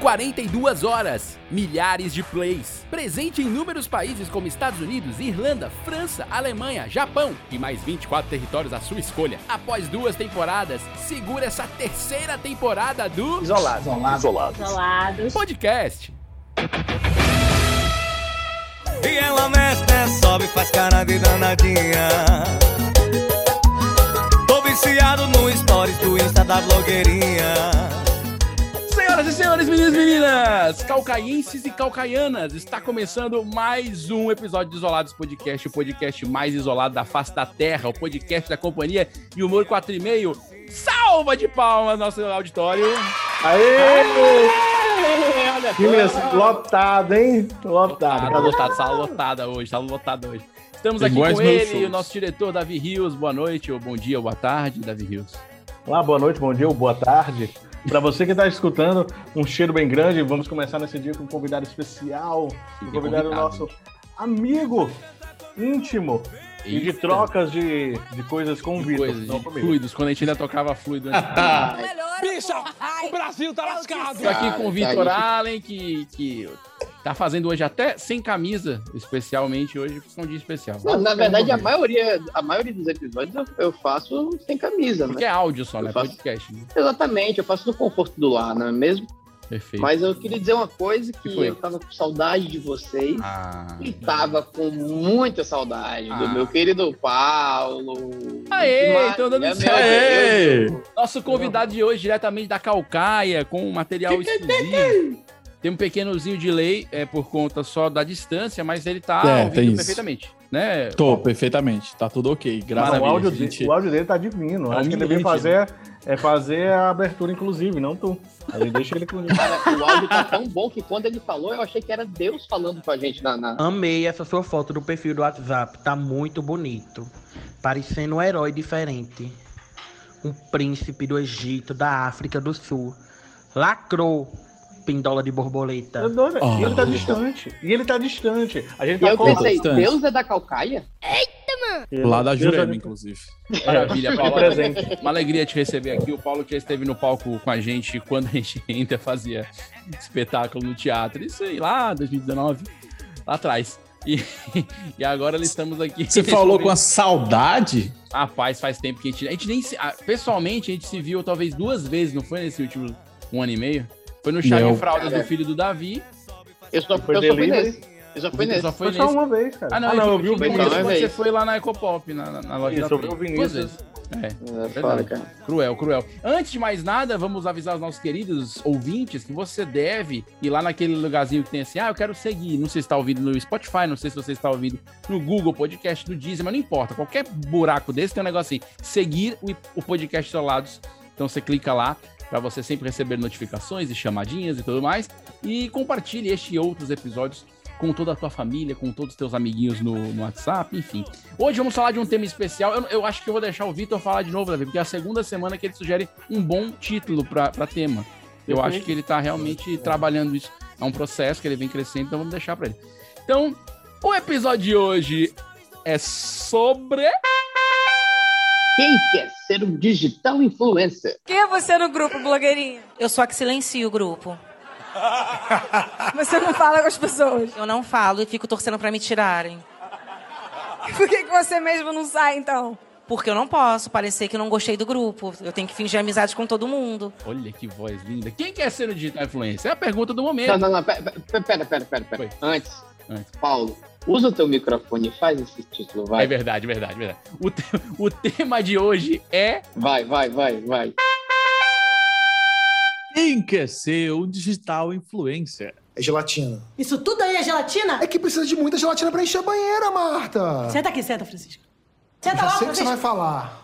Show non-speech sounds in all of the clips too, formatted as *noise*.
42 horas, milhares de plays. Presente em inúmeros países como Estados Unidos, Irlanda, França, Alemanha, Japão e mais 24 territórios à sua escolha. Após duas temporadas, segura essa terceira temporada do Isolado. Isolado. Isolados. podcast. E ela mexe, né, sobe, faz cara de danadinha. Tô viciado no stories do Insta da blogueirinha. Senhoras e senhores, meninos e meninas, calcaienses e calcaianas, está começando mais um episódio de Isolados Podcast, o podcast mais isolado da face da terra, o podcast da companhia de humor 4,5. Salva de palmas, nosso auditório. Aê! Olha Time assim, lotado, hein? Lotado. Tá lotado, sala lotada hoje, sala lotada hoje. Estamos aqui com ele, shows. o nosso diretor Davi Rios. Boa noite, ou bom dia, ou boa tarde, Davi Rios. Olá, boa noite, bom dia ou boa tarde. Para você que está escutando, um cheiro bem grande. Vamos começar nesse dia com um convidado especial. Um convidado nosso amigo íntimo e de Eita. trocas de, de coisas com o De Vitor. coisas, não de fluidos, quando a gente ainda tocava fluido. antes. *laughs* Bicha, o Brasil tá lascado. Estou aqui com o Vitor Cara, Allen, que, que tá fazendo hoje até sem camisa, especialmente hoje, com um dia especial. Não, na verdade, a maioria, a maioria dos episódios eu, eu faço sem camisa, né? Porque é áudio só, né? Eu faço- Podcast. Né? Exatamente, eu faço no conforto do lar, não é mesmo? Perfeito. Mas eu queria dizer uma coisa que Que foi? eu tava com saudade de vocês. Ah. E tava com muita saudade Ah. do meu querido Paulo. Aê, Demais, então dando é certo. Nosso convidado de hoje, diretamente da Calcaia, com um material exclusivo. Tem um pequenozinho delay é, por conta só da distância, mas ele tá É, ouvindo tem isso. perfeitamente. Né? Tô, perfeitamente. Tá tudo ok. Graças Não, o, a áudio a gente- o áudio dele tá divino. É Acho que ele devia fazer, é fazer a abertura, inclusive, não tu. Aí deixa ele com Cara, o áudio tá tão bom que quando ele falou, eu achei que era Deus falando com a gente na. na- Amei essa sua foto do perfil do WhatsApp, tá muito bonito. Parecendo um herói diferente. Um príncipe do Egito, da África do Sul. Lacrou, pindola de borboleta. Eu Oh. E ele tá distante. E ele tá distante. A gente E tá eu com- pensei, bastante. Deus é da Calcaia? Lá da Jurema, é- inclusive. Maravilha, de Paulo. presente. Uma alegria te receber aqui. O Paulo que já esteve no palco com a gente quando a gente *laughs* ainda fazia espetáculo no teatro. Isso aí, lá 2019, lá atrás. E, *laughs* e agora estamos aqui. Você falou com a saudade? Rapaz, faz tempo que a gente. A gente nem se, ah, pessoalmente, a gente se viu talvez duas vezes, não foi nesse último um ano e meio? Foi no chá de fraldas do filho do Davi. Eu só, Foi eu só fui nesse. Eu só fui nesse. só foi Foi só nesse. uma vez, cara. Ah, não, eu vi o Vinícius. quando você foi lá na Ecopop, na, na- na loja Isso, da eu vi o Vinícius. vezes. É. É Verdade. cara. Cruel, cruel. Antes de mais nada, vamos avisar os nossos queridos ouvintes que você deve ir lá naquele lugarzinho que tem assim, ah, eu quero seguir. Não sei se está ouvindo no Spotify, não sei se você está ouvindo no Google Podcast, do Deezer, mas não importa. Qualquer buraco desse tem um negócio assim, seguir o, o podcast isolados. Então você clica lá para você sempre receber notificações e chamadinhas e tudo mais. E compartilhe este e outros episódios com toda a tua família, com todos os teus amiguinhos no, no WhatsApp, enfim. Hoje vamos falar de um tema especial. Eu, eu acho que eu vou deixar o Vitor falar de novo, Davi, porque é a segunda semana que ele sugere um bom título para tema. Eu Perfeito. acho que ele tá realmente trabalhando isso. É um processo que ele vem crescendo, então vamos deixar para ele. Então, o episódio de hoje é sobre. Quem quer ser um digital influencer? Quem é você no grupo, blogueirinha? Eu sou a que silencio o grupo. *laughs* Você não fala com as pessoas. Eu não falo e fico torcendo pra me tirarem. Por que, que você mesmo não sai, então? Porque eu não posso parecer que eu não gostei do grupo. Eu tenho que fingir amizade com todo mundo. Olha que voz linda. Quem quer ser um digital influencer? É a pergunta do Não, momento. não, não, pera, pera, pera, pera, pera, pera. Antes, Antes. Paulo, usa o teu microfone e faz esse título, É vai. verdade, verdade, verdade. O, te- o tema de hoje é. Vai, vai, vai, vai. Quem quer ser um digital influencer? É gelatina. Isso tudo aí é gelatina? É que precisa de muita gelatina pra encher a banheira, Marta. Senta aqui, senta, Francisco. Senta Já logo, sei o que você vai falar.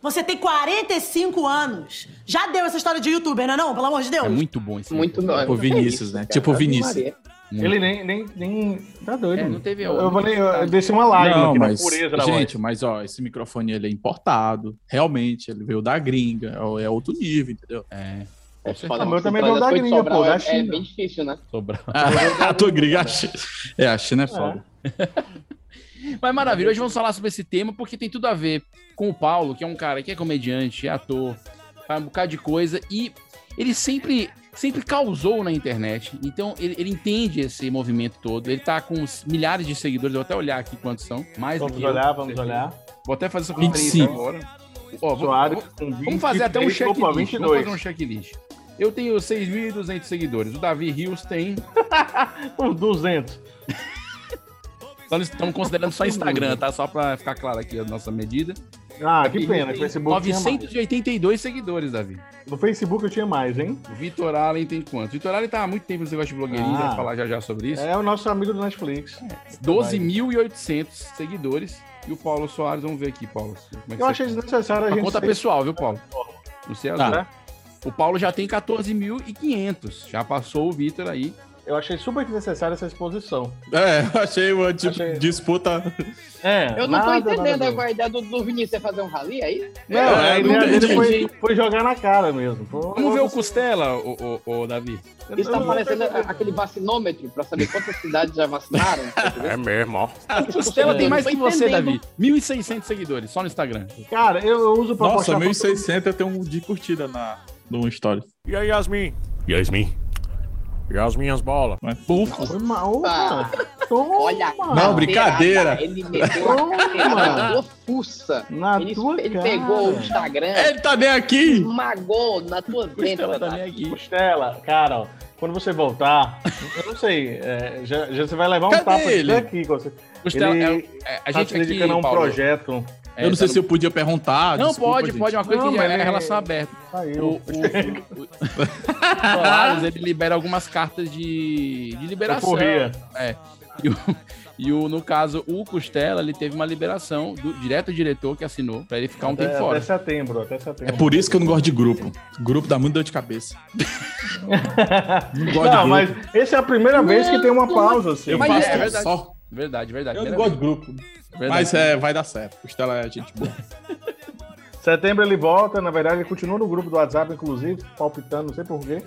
Você tem 45 anos. Já deu essa história de youtuber, não é não? Pelo amor de Deus. É muito bom esse Muito bom. Tipo Vinícius, né? Tipo Vinícius. Muito. Ele nem, nem, nem. Tá doido. É, não teve Eu, eu, vou nem- eu desci uma lágrima Não, aqui mas, na pureza da gente, voz. mas ó, esse microfone ele é importado. Realmente, ele veio da gringa. É é outro nível, entendeu? É. É Ah, meu também veio da as coisas gringa, pô, da é- É China. bem difícil, né? Sobrou. *laughs* *laughs* A tua gringa, a China. É, a China é foda. *laughs* Mas maravilha, hoje vamos falar sobre esse tema porque tem tudo a ver com o Paulo, que é um cara que é comediante, é ator, faz um bocado de coisa e ele sempre sempre causou na internet. Então, ele, ele entende esse movimento todo. Ele tá com uns milhares de seguidores. Eu vou até olhar aqui quantos são. Mais Vamos do que eu, olhar, com vamos olhar. Vou até fazer essa 25. conferência agora. Ó, vou- vou- vamos fazer até um 23, opa, checklist. 22. Vamos fazer um checklist. Eu tenho 6.200 seguidores. O Davi Rios tem. *laughs* Uns 200. Só Estamos considerando só Instagram, tá? Só pra ficar claro aqui a nossa medida. Ah, que Davi pena, que o tem Facebook tinha mais. 982 seguidores, Davi. No Facebook eu tinha mais, hein? O Vitor Allen tem quantos? Vitor Allen tá há muito tempo nesse negócio de blogueirinho, Ah. vai falar já já sobre isso. É o nosso amigo do Netflix. 12.800 seguidores. E o Paulo Soares, vamos ver aqui, Paulo. Como é que Eu achei tá? desnecessário a gente. conta ser- pessoal, viu, Paulo? Não sei as outras. O Paulo já tem 14.500. Já passou o Vitor aí. Eu achei super desnecessária essa exposição. É, eu achei uma tipo, Achei- disputa. É, Eu não tô nada, entendendo nada qual a ideia do, do Vinícius é fazer um rally aí. Não, É, a ideia dele entendi. foi, foi jogar na cara mesmo. Um Vamos ver o negócio- Costela, o, o, Davi. Isso tá Eu- parecendo aquele vacinômetro pra saber quantas cidades já vacinaram. *laughs* É mesmo, ó. O Costela tem mais Tô que você, entendendo. Davi. 1.600 seguidores, só no Instagram. Cara, eu, eu uso pra Nossa, postar 1.600 eu tenho um de curtida na, no Story. E aí, Yasmin? Yasmin? E as minhas bolas? Mas. Foi mal, Ah. Toma. Olha, Não, brincadeira. Ele meteu a carteirada na tua fuça. Na Ele, tua ele cara. pegou o Instagram, ele tá bem aqui! esmagou na tua dentro. aqui. Costela, cara, ó, quando você voltar, eu não sei, é, já, já você vai levar um Cadê tapa ele? daqui. Você, Costela, ele é, é, a tá gente se aqui, dedicando a um Paulo, projeto. É, eu não sei tá se eu podia perguntar. Não, desculpa, pode, gente. pode. É uma coisa Não, que é ele- relação aberta. O, Saiu. o, o, o Soares, ele libera algumas cartas de, de liberação. Corria. É. E, o, e o, no caso, o Costela, ele teve uma liberação do direto do diretor que assinou pra ele ficar um até, tempo fora. até setembro, até É setembro. por isso que eu não gosto de grupo. Grupo dá muito dor de cabeça. *laughs* não gosto de Não, grupo. mas essa é a primeira vez que tem uma pausa, assim. eu Mas faço é verdade. só. Verdade, verdade. Eu não gosto de grupo. Verdade. Mas é, vai dar certo. Costela é gente boa. *laughs* Setembro ele volta, na verdade, ele continua no grupo do WhatsApp, inclusive, palpitando, não sei porquê.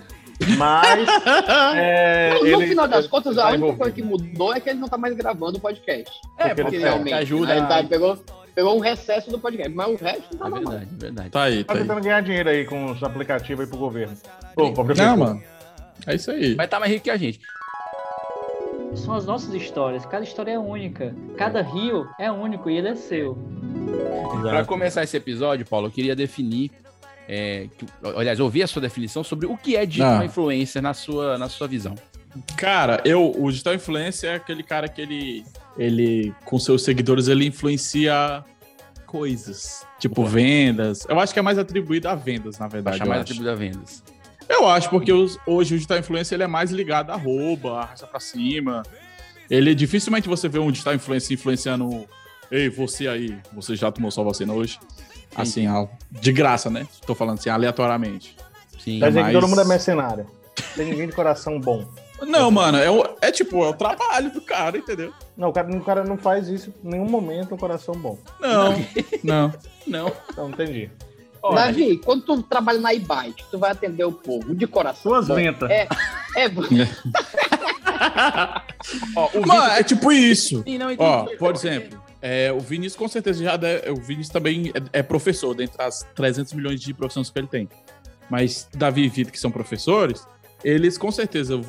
Mas. *laughs* é, No ele, final das contas, tá a única envolvido. coisa que mudou é que ele não tá mais gravando o podcast. É, porque porque ele Realmente. ajuda. Aí Ele tá- pegou, pegou um recesso do podcast, mas o resto não É tá mais. verdade, verdade. Tá aí, Tá tá aí. tentando ganhar dinheiro aí com os aplicativos aí pro governo. Pô, Não, mano. É isso aí. Vai estar mais rico que a gente. São as nossas histórias, cada história é única. Cada rio é único e ele é seu. Para começar esse episódio, Paulo, eu queria definir. é, que- aliás, ouvir a sua definição sobre o que é digital Ah. influencer na sua, na sua visão. Cara, eu, o digital influencer é aquele cara que ele, ele, com seus seguidores, ele influencia coisas, tipo vendas. Eu acho que é mais atribuído a vendas, na verdade. chamar eu de acho. atribuído a vendas. Eu acho, porque os- hoje o digital influencer ele é mais ligado a rouba, arrasta pra cima. Ele dificilmente você vê um digital influencer influenciando. Ei, você aí, você já tomou sua vacina hoje? Assim, de graça, né? Tô falando assim, aleatoriamente. Sim. Quer dizer que mas- todo mundo é mercenário. Tem ninguém de coração bom. Não, mano, é, o- é tipo, é o trabalho do cara, entendeu? Não, o cara, o cara não faz isso em nenhum momento um coração bom. Não, não. Não. Então, entendi. Davi, quando tu trabalha na e-bike, tu vai atender o povo de coração. Suas ventas. É, é, *laughs* Ó, o Mano, Vitor- é tipo isso. Sim, não. Ó, por exemplo, é, o Vinícius com certeza já deve, o Vinícius também é, é professor, dentre as 300 milhões de profissões que ele tem. Mas Davi e Vitor, que são professores, eles com certeza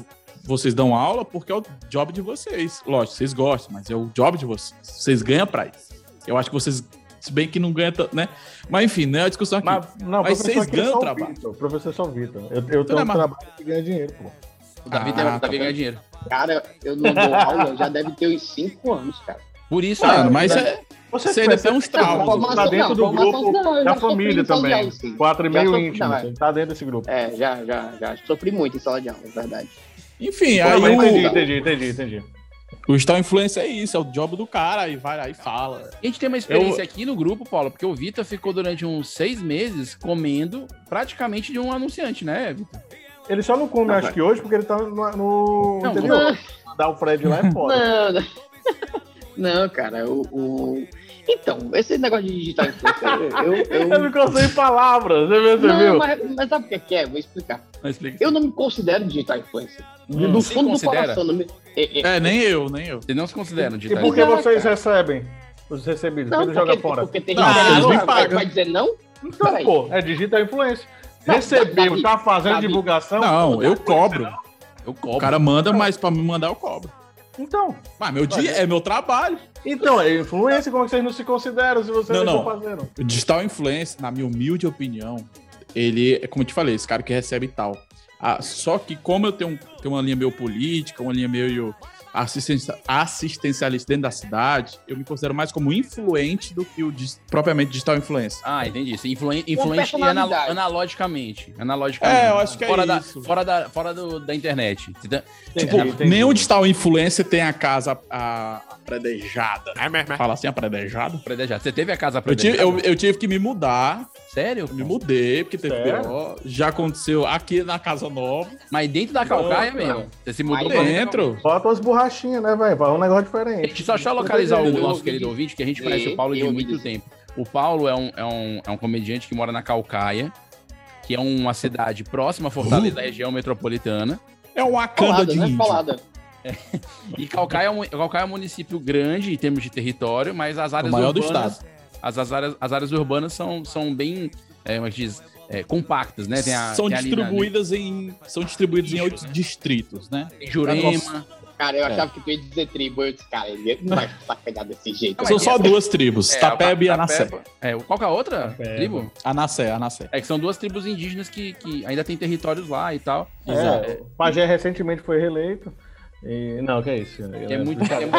vocês dão aula porque é o job de vocês. Lógico, vocês gostam, mas é o job de vocês. Vocês ganham pra isso. Eu acho que vocês, se bem que não ganham tanto, né? Mas enfim, não é a discussão aqui. Mas, não, Mas vocês é ganham o trabalho. Vitor, Professor é só o Vitor. Eu, eu tenho um mais- trabalho que ganha dinheiro, pô. O Davi, Ah, tem, o tá Davi ganha dinheiro. cara, eu não dou aula, já deve ter uns 5 anos, cara. Por isso, Mano, mas é, Você, você ainda tem uns traumas. formação Tá dentro do grupo da família também. Quatro e meio íntimo. Você tá dentro desse grupo. É, já, já, já sofri muito em sala de aula, é verdade. enfim, aí mas entendi, o, entendi, entendi, entendi. O digital influencer é isso, é o job do cara, aí vai lá e fala. A gente tem uma experiência aqui no grupo, Paulo, porque o Vitor ficou durante uns seis meses comendo praticamente de um anunciante, né, Vitor? Ele só não come, Não, acho mas- que hoje, porque ele tá no, no Não, interior. Dar o Fred lá é foda. Não, não. *laughs* Não, cara, o, o- Então, esse negócio de digital influencer, eu. eu, *laughs* Eu ficou sem palavras, você Não, mas, mas sabe o que é que é? Vou explicar. Explica. Eu não me considero digital influencer. Hum, do fundo do coração. Não me... é, é, É, nem eu, nem eu. Vocês não se consideram E digital por que vocês recebem os recebidos? Não, joga porque, fora. porque tem Não, gente que eles me vai- pagam. vai dizer não? Então, Peraí. pô, é digital influência. Recebeu, tá fazendo Davi. divulgação? Não, eu cobro. Eu O cobro. cara manda, mas pra me mandar eu cobro. Então, Mas meu dia é meu trabalho. então, é influência, como é que vocês não se consideram se vocês Não, não não. estão fazendo? O digital influencer, na minha humilde opinião, ele é como eu te falei, esse cara que recebe tal. Ah, só que como eu tenho, tenho uma linha meio política, uma linha meio assistencia- assistencialista dentro da cidade, eu me considero mais como influente do que o dis- propriamente digital influencer. Ah, entendi. Você influen- influente anal personalidade. analogicamente. Analogicamente. É, eu acho que é fora isso. Da, fora da, fora do, da internet. Tá- Tipo, entendi. nenhum digital influencer tem a casa a, a predejada. Fala assim, a predejada? Predejado. Você teve a casa Eu tive, predejada? eu, eu tive que me mudar. Sério? Eu me mudei, porque teve Sério? BO. Já aconteceu aqui na casa nova. Mas dentro da calcaia mesmo. Você se mudou Aí pra Dentro. Bota as borrachinhas, né, velho? Um negócio A diferente. gente só deixa eu localizar o nosso ouvi querido ouvinte, que a gente conhece o Paulo de muito disso. tempo. O Paulo é um, é, um, é um comediante que mora na Calcaia, que é uma cidade próxima a Fortaleza, da região metropolitana. É um Colada, de né? índio. Colada. *laughs* E Calcaia é, um, Calcaia é um município grande em termos de território, mas as áreas O maior do urbanas, estado. As, as, áreas, as áreas urbanas são, são bem, é, como é que diz, É, compactas, né? Tem a, são tem ali na- distribuídas em são distribuídas em oito distritos, né? Tem Jurema. Cara, eu É. achava que tu ia dizer tribo. Eu disse, cara, ele não vai *laughs* sacanear desse jeito. São só duas tribos, É, Tapeba e a Anassé. É, qual que é a outra Tapeba. tribo? Anassé, Anassé. É que são duas tribos indígenas que, que ainda tem territórios lá e tal. É, o Pajé recentemente foi reeleito. E, não, que é isso. Que é muito. *laughs* é muito-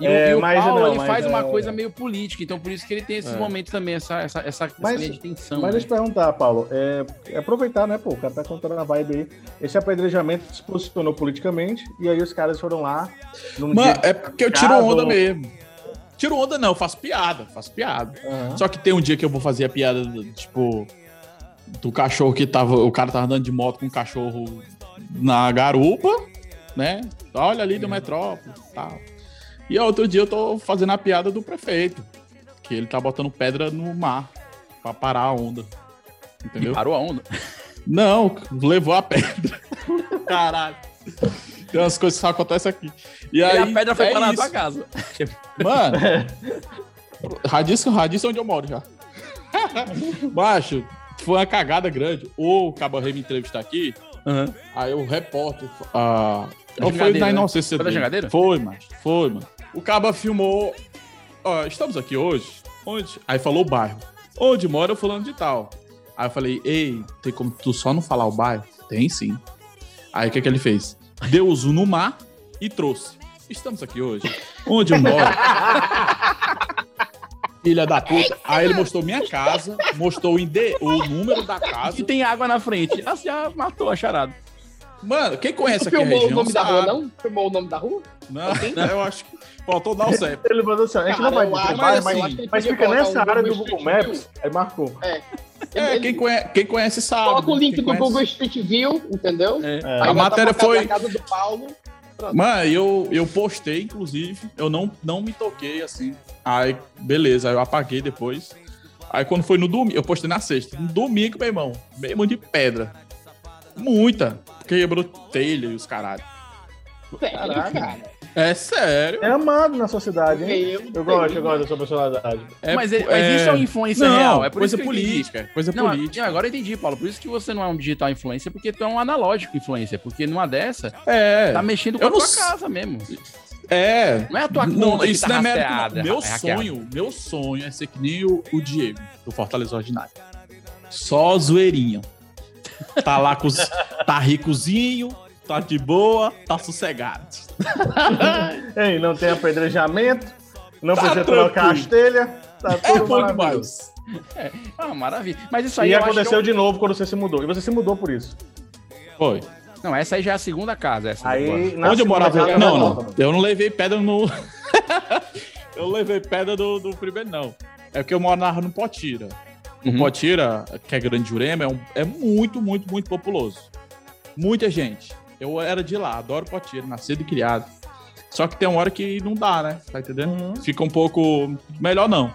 E, o- É, e o mas Paulo, não, ele mas faz uma coisa meio política, então por isso que ele tem esses É. momentos também, essa, essa, essa, essa Mas- linha de tensão. Mas né? deixa eu te perguntar, Paulo. É, é aproveitar, né, pô? O cara tá contando a vibe aí. Esse apedrejamento se posicionou politicamente e aí os caras foram lá. Num Mano, dia é porque eu tiro onda mesmo. Tiro onda não, eu faço piada, faço piada. Aham. Só que tem um dia que eu vou fazer a piada, tipo, do cachorro que tava. O cara tava andando de moto com um cachorro na garupa, né? Olha ali do metrópole e tal. E outro dia eu tô fazendo a piada do prefeito, que ele tá botando pedra no mar pra parar a onda. Entendeu? E parou a onda. Não, levou a pedra. *laughs* Caralho. Tem umas coisas que só acontecem aqui. E, E aí, a pedra foi é parar na tua casa. Mano, *laughs* Radício, Radício é onde eu moro já. *laughs* Baixo, foi uma cagada grande. O Cabo Rei me entrevistar aqui, Aham. aí o repórter. Ah, Não foi na né? inocência Foi da dele. Jangadeira? Foi, mas foi, mano. O Cabo filmou. Ó, estamos aqui hoje. Onde? Aí falou o bairro. Onde mora fulano de tal. Aí eu falei, ei, tem como tu só não falar o bairro? Tem sim. Aí o que, que ele fez? Deu o zoom no mar e trouxe. Estamos aqui hoje. Onde eu moro? *laughs* Filha da puta. Aí ele mostrou minha casa, mostrou o, o número da casa. E tem água na frente. Ah, já matou a charada. Mano, quem conhece Tu aqui a filmou região o nome da rua, não? Filmou o nome da rua? Não, eu acho que faltou dar o CEP. Ele mandou assim: a gente não vai mas mas, assim, mas fica nessa área do Google Maps. Aí marcou. É. É, Ele- quem conhece, quem conhece sabe. Coloca o né? link Quem do conhece- Google Street View, entendeu? É. É. Aí A matéria pra foi- casa do Paulo. Mano, eu, eu postei, inclusive. Eu não, não me toquei assim. Aí, beleza, aí eu apaguei depois. Aí quando foi no domingo, eu postei na sexta. No domingo, meu irmão, mesmo de pedra. Muita. Quebrou telha e os caralho. Sério, Caraca. cara. É sério. É amado na sua cidade, hein? Eu, Eu gosto, eu gosto da sua personalidade. É, mas ele- mas isso é uma influência não, real, é por coisa entendi. política. Coisa Não, política. não, agora eu entendi, Paulo. Por isso que você não é um digital influencer, porque tu é um analógico influencer. Porque numa dessa, É. tá mexendo com Eu a não tua s- casa mesmo. É. Não é a tua Não, conta que isso tá não é mérito, não. Meu é sonho, meu sonho é ser que nem o, o Diego, do Fortaleza Ordinário. Só zoeirinho. Tá lá com os, tá ricozinho, tá de boa, tá sossegado. *laughs* Ei, não tem apedrejamento, não Tá precisa tranquilo. trocar as telhas, tá É tudo bom maravilhoso. demais. Ah, maravilha. Mas isso aí E aconteceu eu- de novo quando você se mudou. E você se mudou por isso. Foi. Não, essa aí já é a segunda casa. Essa Aí, Onde eu morava? casa, Não, não. Eu não levei pedra no. *laughs* eu levei pedra do, do primeiro, não. É porque eu morava no Potira. O Uhum. Potira, que é Grande Jurema, é, um- é muito, muito, muito populoso. Muita gente. Eu era de lá, adoro Potira, nascido e criado. Só que tem uma hora que não dá, né? Tá entendendo? Uhum. Fica um pouco. Melhor não.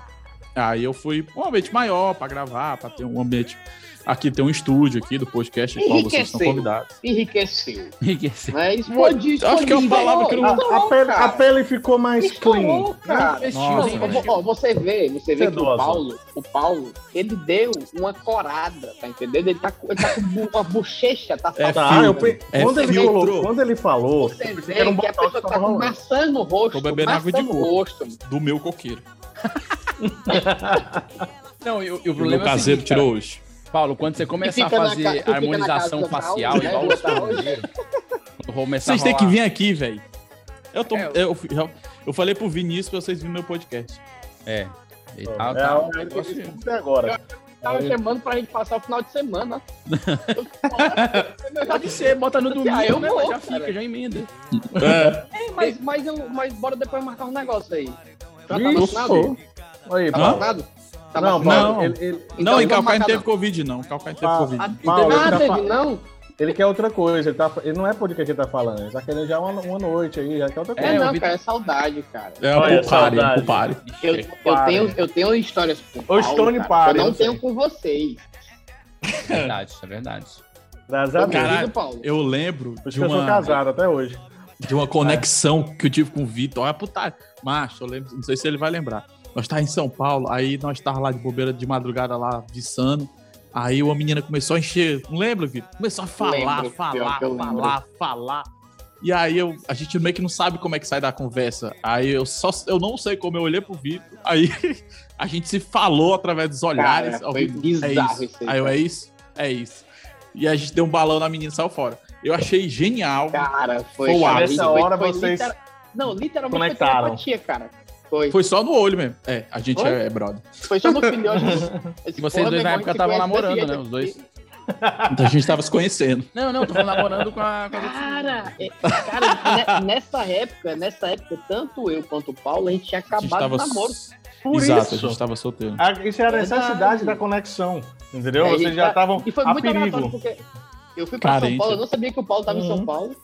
Aí eu fui pra um ambiente maior pra gravar, pra ter um ambiente. Aqui tem um estúdio aqui do podcast, qual vocês estão convidados. Enriqueceu. Enriqueceu. Mas Pô, pode acho que é uma palavra que eu não- A, a pele, a pele ficou mais clean. cara. Investiu, Não, hein, ó, você vê, você vê que o. Paulo, o Paulo, ele deu uma corada, tá entendendo? Ele tá, com- ele tá com uma bochecha, tá É Tá, faltando. eu pe- É quando, ele colocou, quando ele falou, Você vê era um que a pessoa que tá com maçã no rosto. Tô bebendo água de rosto. Do meu coqueiro. *laughs* Não, e, o- e o problema meu é o caseiro seguinte, cara, tirou hoje. Paulo, quando você começar a fazer ca- harmonização facial, Paulo, igual né, os botar brasileiros, quando começar Vocês têm que vir aqui, velho. Eu, tô, É, eu, eu, eu falei pro Vinícius pra vocês virem no meu podcast. É. E É, tá, é, tá, o eu agora. Tava chamando pra gente passar o final de semana. *laughs* Pode ser, bota no *laughs* domingo, Ah, eu né? vou, já cara. fica, já emenda. É. Ei, mas, mas, eu, mas bora depois marcar um negócio aí. Já tá vacinado? Aí, Tá vacinado? Tá Não? Paulo, ele, ele, Então não, Calcaia não marcar, teve não. Covid, não. Não teve Ah, Covid. Paulo, ah, ele tá não? ele quer outra coisa. Ele, tá, ele não é podcast que ele tá falando. Ele tá querendo já uma, uma noite aí, já quer outra É, coisa. o não, cara, é saudade, cara. É Olha, pare, saudade. um pare. Eu, eu, tenho, eu tenho histórias com o Paulo, Stone cara, que eu não eu sei. tenho com vocês. Verdade, isso é verdade. Graças a. Caralho. Paulo. Eu lembro Por isso de que eu sou uma, casado até hoje. de uma conexão que eu tive com o Vitor. Olha, puta, macho, eu lembro, não sei se ele vai lembrar. Nós tava em São Paulo, aí nós tava lá de bobeira de madrugada lá, viçando. Aí uma menina começou a encher, não lembra, Vitor? Começou a falar, Lembro, pior falar, falar, falar. E aí eu, a gente meio que não sabe como é que sai da conversa. Aí eu só, eu não sei como eu olhei pro Vitor. Aí *laughs* a gente se falou através dos olhares. Cara, foi Vitor, bizarro é isso. isso aí, Aí eu, é isso? É isso. E a gente deu um balão na menina e saiu fora. Eu achei genial. Cara, foi. Foi Nessa hora foi vocês litera- Não, literalmente conectaram. foi telepatia, cara. Foi. Foi só no olho mesmo. É, a gente Foi? é brother. Foi só no filhote. *laughs* E vocês dois na época estavam namorando, né? Os dois. Então a gente tava se conhecendo. Não, não, tô namorando com a. Com a... Cara, é- cara, ne- nessa época, nessa época, tanto eu quanto o Paulo, a gente tinha A gente acabado tava. o namoro. Por Exato, isso. a gente tava solteiro. A- Isso é a Verdade. necessidade da conexão. Entendeu? É, Vocês já tá- estavam E foi a perigo. porque eu fui pra São. Paulo, eu não sabia que o Paulo tava em São Uhum. Paulo.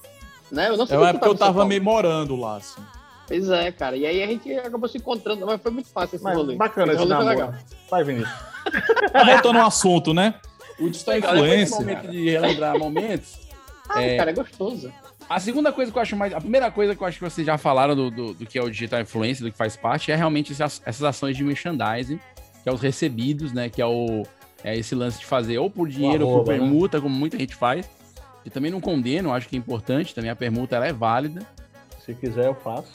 Né? Eu não É sabia uma que época que eu em São tava Paulo. meio morando lá, assim. Pois é, cara. E aí a gente acabou se encontrando, mas foi muito fácil esse Mas rolê. bacana esse esse rolê namoro. legal. Vai, Vinícius. Voltando ao assunto, né? O digital desse influencer. momento de relembrar momentos. Ah, É. cara, é gostoso. A segunda coisa que eu acho mais. A primeira coisa que eu acho que vocês já falaram do, do, do que é o digital influencer, do que faz parte, é realmente essas, essas ações de merchandising, que é os recebidos, né? Que é o. É esse lance de fazer ou por dinheiro ou por né? permuta, como muita gente faz. Que também não condeno, acho que é importante, também a permuta ela é válida. Se quiser, eu faço.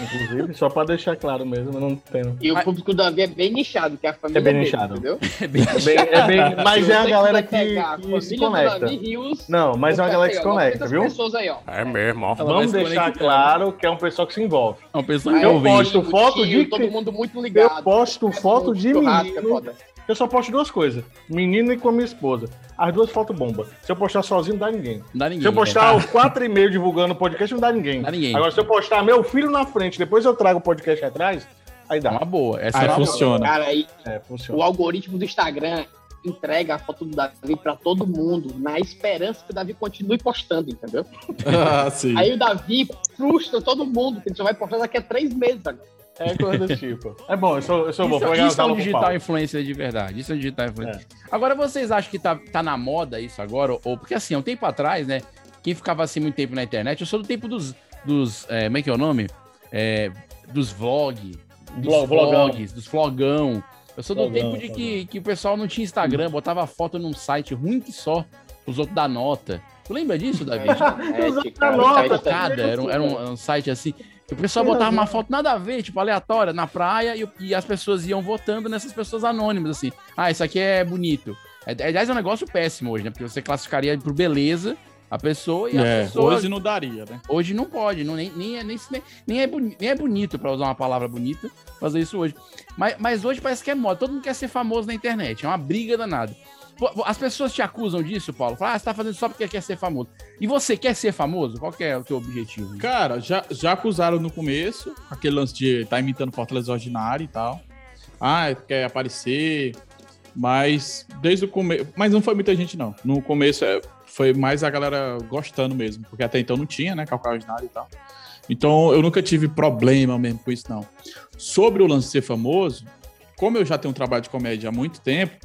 Inclusive, só pra deixar claro mesmo, eu não tenho. E o público do Davi é bem nichado, que é a família É bem nichado. entendeu? *laughs* É bem É bem, é bem- mas Se é a galera que, pegar que se conecta. Rios, Não, mas é uma galera que se conecta, 900 viu? aí, ó. É mesmo, ó. Vamos deixar claro que é um pessoal que se envolve. É uma pessoa Aí Eu posto foto tio, de- Todo mundo muito ligado. Eu posto foto de menino. Eu só posto duas coisas: menino e com a minha esposa. As duas fotos bomba. Se eu postar sozinho, não dá ninguém. Não dá ninguém. Se eu postar né? os quatro e meio divulgando o podcast, não dá ninguém. Dá ninguém. Agora, se eu postar meu filho na frente, depois eu trago o podcast atrás, aí É dá. uma boa. Essa Aí é uma boa. funciona. Cara, aí É, o funciona. algoritmo do Instagram entrega a foto do Davi pra todo mundo, na esperança que o Davi continue postando, entendeu? *laughs* ah, sim. Aí o Davi frustra todo mundo, que ele só vai postar daqui a três meses agora. É coisa desse tipo. É bom, eu sou, eu sou bom. Isso, Vou pegar isso é um digital influencer de verdade. Isso é um digital influencer. Agora, vocês acham que tá, tá na moda isso agora? Ou porque assim, há um tempo atrás, né? Quem ficava assim muito tempo na internet, eu sou do tempo dos. dos é, como é que é o nome? É, dos vlog. Dos vlogão. vlogs, dos flogão. Eu sou do Flogão, tempo de que, que o pessoal não tinha Instagram, botava foto num site ruim que só, os outros dar nota. Tu lembra disso, Davi? *laughs* É, cara, nota, cara, Cada, era, um, era um- era um site assim. O pessoal botava uma foto nada a ver, tipo, aleatória, na praia, e, e as pessoas iam votando nessas pessoas anônimas, assim. Ah, isso aqui é bonito. É, aliás, é um negócio péssimo hoje, né? Porque você classificaria por beleza a pessoa e a É, pessoa. hoje não daria, né? Hoje não pode, não, nem, nem, é, nem, nem, nem é boni- nem é bonito, pra usar uma palavra bonita, fazer isso hoje. Mas, mas hoje parece que é moda, todo mundo quer ser famoso na internet, é uma briga danada. As pessoas te acusam disso, Paulo? Ah, você tá fazendo só porque quer ser famoso. E você quer ser famoso? Qual é o teu objetivo? Cara, já, já acusaram no começo, aquele lance de estar imitando Fortaleza Ordinária e tal. Ah, quer aparecer. Mas desde o começo. Mas não foi muita gente, não. No começo é, foi mais a galera gostando mesmo, porque até então não tinha, né? Calcal Ordinária e tal. Então eu nunca tive problema mesmo com isso, não. Sobre o lance de ser famoso, como eu já tenho um trabalho de comédia há muito tempo,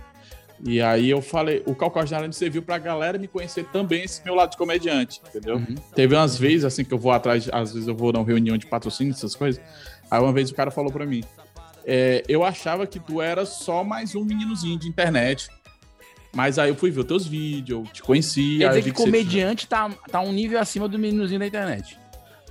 e aí eu falei, o Calcal Generalmente serviu pra galera me conhecer também esse meu lado de comediante, entendeu? Uhum. Teve umas vezes, assim, que eu vou atrás, às vezes eu vou numa reunião de patrocínio, essas coisas. Aí uma vez o cara falou pra mim, é, eu achava que tu era só mais um meninozinho de internet. Mas aí eu fui ver os teus vídeos, eu te conheci. Quer dizer que você- comediante tá, tá um nível acima do meninozinho da internet.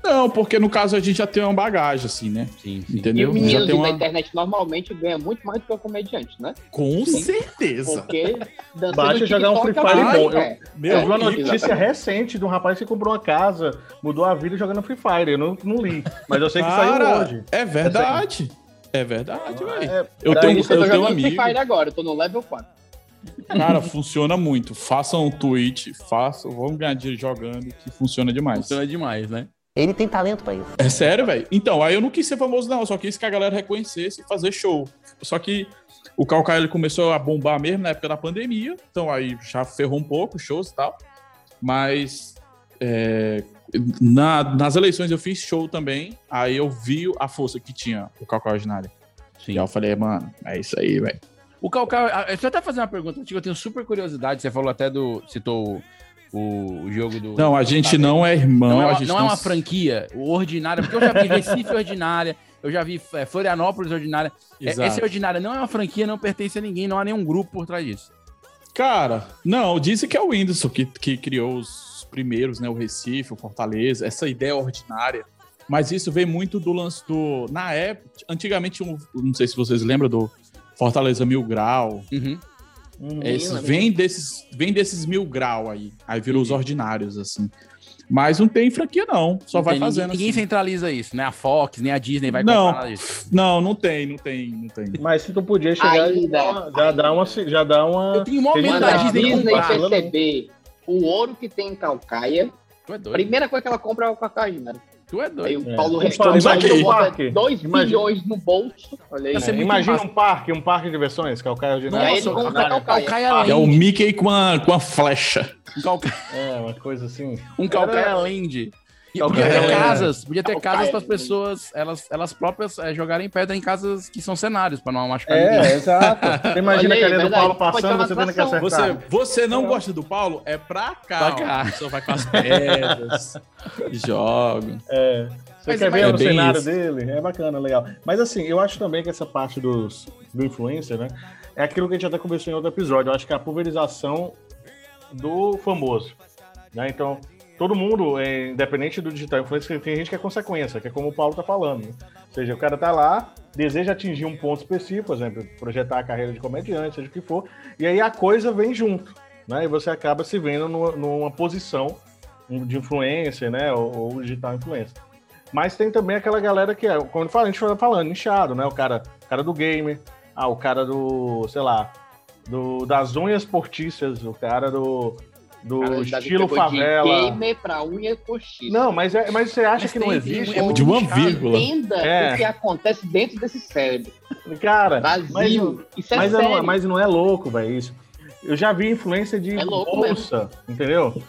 Não, porque no caso a gente já tem uma bagagem, assim, né? Sim, E Entendeu? o Já menino tem da uma... internet normalmente ganha muito mais do que o comediante, né? Com Sim. certeza. Porque no jogar um Free Fire bom. Eu, é. Meu eu vi uma amigo, notícia exatamente. recente de um rapaz que comprou uma casa, mudou a vida jogando Free Fire. Eu não, não li, mas eu sei que Cara, saiu hoje. É verdade. É verdade, velho. É, Eu tenho, isso Eu eu tô tenho um jogando Free amigo. Fire agora, eu tô no level 4. Cara, funciona muito. Façam um tweet, façam, vamos ganhar dinheiro jogando, que funciona demais. Funciona demais, né? Ele tem talento pra isso. É sério, velho? Então, aí eu não quis ser famoso, não. Eu só quis que a galera reconhecesse e fazer show. Só que o Calcaia ele começou a bombar mesmo na época da pandemia. Então aí já ferrou um pouco os shows e tal. Mas é, na- nas eleições eu fiz show também. Aí eu vi a força que tinha o Calcaia Ordinário. Sim. E aí eu falei, mano, é isso aí, velho. O Calcal, ah, deixa eu até fazer uma pergunta eu tenho super curiosidade. Você falou até do. citou o, o jogo do. Não, a gente não é irmão. Não é a uma, gente não é uma franquia, Ordinária, porque eu já vi Recife Ordinária, eu já vi é, Florianópolis Ordinária. É, Exato. Esse Ordinária não é uma franquia, não pertence a ninguém, não há nenhum grupo por trás disso. Cara, não, disse que é o Whindersson que, que criou os primeiros, né? O Recife, o Fortaleza, essa ideia ordinária. Mas isso vem muito do lance do. Na época, antigamente, um, não sei se vocês lembram do Fortaleza Mil Grau. Uhum. Esse, vem, desses, vem desses mil grau aí. Aí virou os ordinários, assim. Mas não tem franquia, não. Só Não vai tem fazendo. Ninguém, assim. centraliza isso, né? A Fox, nem a Disney vai Não. comprar disso. Não, não tem, não tem, não tem. Mas se tu podia chegar e Ainda. dar uma- já dá uma. Já dá uma Eu tenho medo Quando da a Disney Disney perceber o ouro que tem em Calcaia, é primeira coisa que ela compra é o né? Tu é Aí doido. o É. Paulo Um Restão parque, bota um parque. 2 Imagina- bilhões no bolso. Olha aí. É, imagina um parque, um parque de diversões, Calcaia. Aí ele Nossa, Calcaia. Calcaia É o. Mickey com a, com a flecha. Um Calcaia, É, uma coisa assim. um Calcaia Land. E podia ter Land. casas, podia ter Calcaia casas para as pessoas, elas, elas próprias eh, jogarem pedra em casas que são cenários, para não machucar ninguém. É, exato. Você imagina aí, a carinha do. Paulo passando, você tendo que atração. acertar. Você, você não gosta do Paulo? É pra cá. Pra ó. cá. A pessoa vai com as pedras, *laughs* joga. É. Você Mas- quer ver é o cenário isso. dele? É bacana, legal. Mas assim, eu acho também que essa parte dos, do influencer, né? É aquilo que a gente até conversou em outro episódio. Eu acho que é a pulverização do famoso. Né? Então, todo mundo, é, independente do digital influencer, tem gente que é consequência, que é como o Paulo tá falando. né? Ou seja, o cara tá lá, deseja atingir um ponto específico, por exemplo, projetar a carreira de comediante, seja o que for, e aí a coisa vem junto. Né? E você acaba se vendo numa, numa posição de influencer, né? Ou, ou digital influencer. Mas tem também aquela galera que é, como eu falo, a gente foi falando, nichado, né? O cara, o cara do gamer, ah, o cara do, sei lá, do, das unhas portícias, o cara do, do Cara, estilo pegou de favela. gamer pra unha postiça. Não, mas, é, mas você acha Mas que não existe? é muito De uma vírgula. Entenda É. o que acontece dentro desse cérebro. Cara, mas, Vazio. Isso é mas, sério. não, mas não é louco, velho, isso. Eu já vi influência de É louco bolsa, entendeu?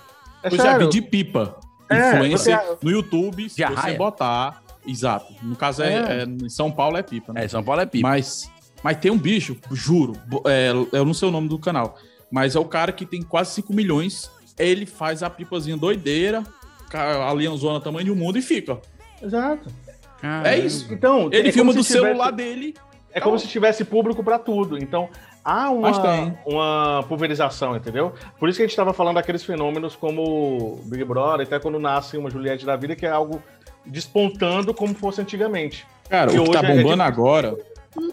É Eu já sério. vi de pipa. É, Influencer você- no YouTube, se De você arraia. botar. Exato. No caso, é, É. é- em São Paulo é pipa, né? É, São Paulo é pipa. Mas, mas tem um bicho, juro, é, eu não sei o nome do canal, mas é o cara que tem quase 5 milhões. Ele faz a pipazinha doideira, a leãozona tamanho do mundo e fica. Exato. Caramba. É isso. Então, Ele é filma do se tivesse- celular dele. É como se tivesse público pra tudo. Então, há uma, uma pulverização, entendeu? Por isso que a gente estava falando daqueles fenômenos como Big Brother, até quando nasce uma Juliette da vida, que é algo despontando como fosse antigamente. Cara, o que tá é bombando tipo- agora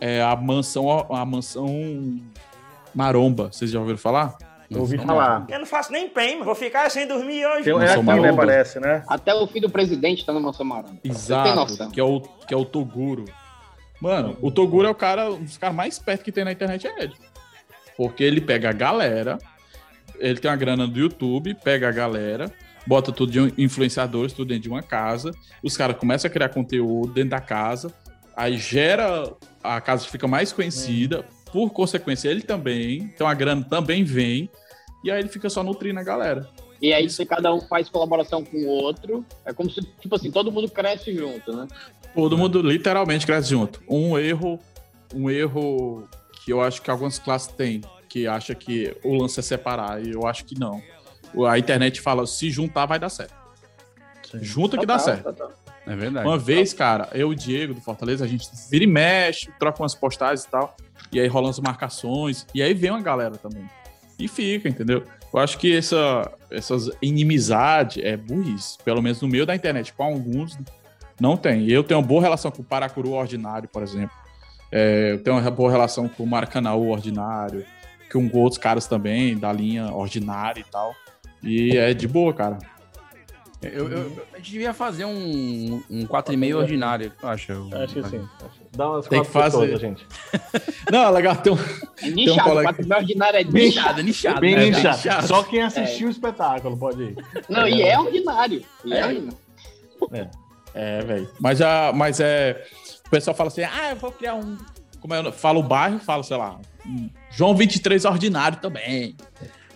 é a mansão, a mansão Maromba. Vocês já ouviram falar? Eu ouvi falar. Eu não faço nem prêmio, vou ficar sem dormir hoje. Tem, é aqui, né, Maromba. parece, né? Até o filho do presidente tá no Mansão Maromba. Exato, noção. que é o que é o Toguro. Mano, o Toguro é o cara, um dos caras mais espertos que tem na internet é ele. Porque ele pega a galera, ele tem uma grana do YouTube, pega a galera, bota tudo de influenciadores, tudo dentro de uma casa, os caras começam a criar conteúdo dentro da casa, aí gera a casa fica mais conhecida, por consequência ele também, então a grana também vem, e aí ele fica só nutrindo a galera. E aí, se cada um faz colaboração com o outro, é como se, tipo assim, todo mundo cresce junto, né? Todo mundo literalmente cresce junto. Um erro um erro que eu acho que algumas classes têm, que acha que o lance é separar, e eu acho que não. A internet fala, se juntar vai dar certo. Junta que dá Total, certo. total. É verdade. Uma vez, cara, eu e o Diego do Fortaleza, a gente vira e mexe, troca umas postagens e tal. E aí rolam as marcações. E aí vem uma galera também. E fica, entendeu? Eu acho que essa, essas inimizade é burrice. Pelo menos no meio da internet. Com alguns, não tem. Eu tenho uma boa relação com o Paracuru Ordinário, por exemplo. É, eu tenho uma boa relação com o Maracanãú Ordinário. Com outros caras também, da linha Ordinária e tal. E é de boa, cara. Eu, eu- a gente devia fazer um, um 4,5 ordinário, eu acho. Acho que sim. Dá umas Tem que fazer. pessoas, gente. *laughs* Não, é legal. Tem um, É tem um nichado, colega... quatro mil ordinário é Nichado, nichado. nichado. Bem né? nichado. nichado. Só quem assistiu o espetáculo pode ir. Não, e é ordinário. E é ordinário. É, velho. Mas, já, mas é. O pessoal fala assim: ah, eu vou criar um. Como é? Fala o bairro, fala, sei lá. João 23 ordinário também.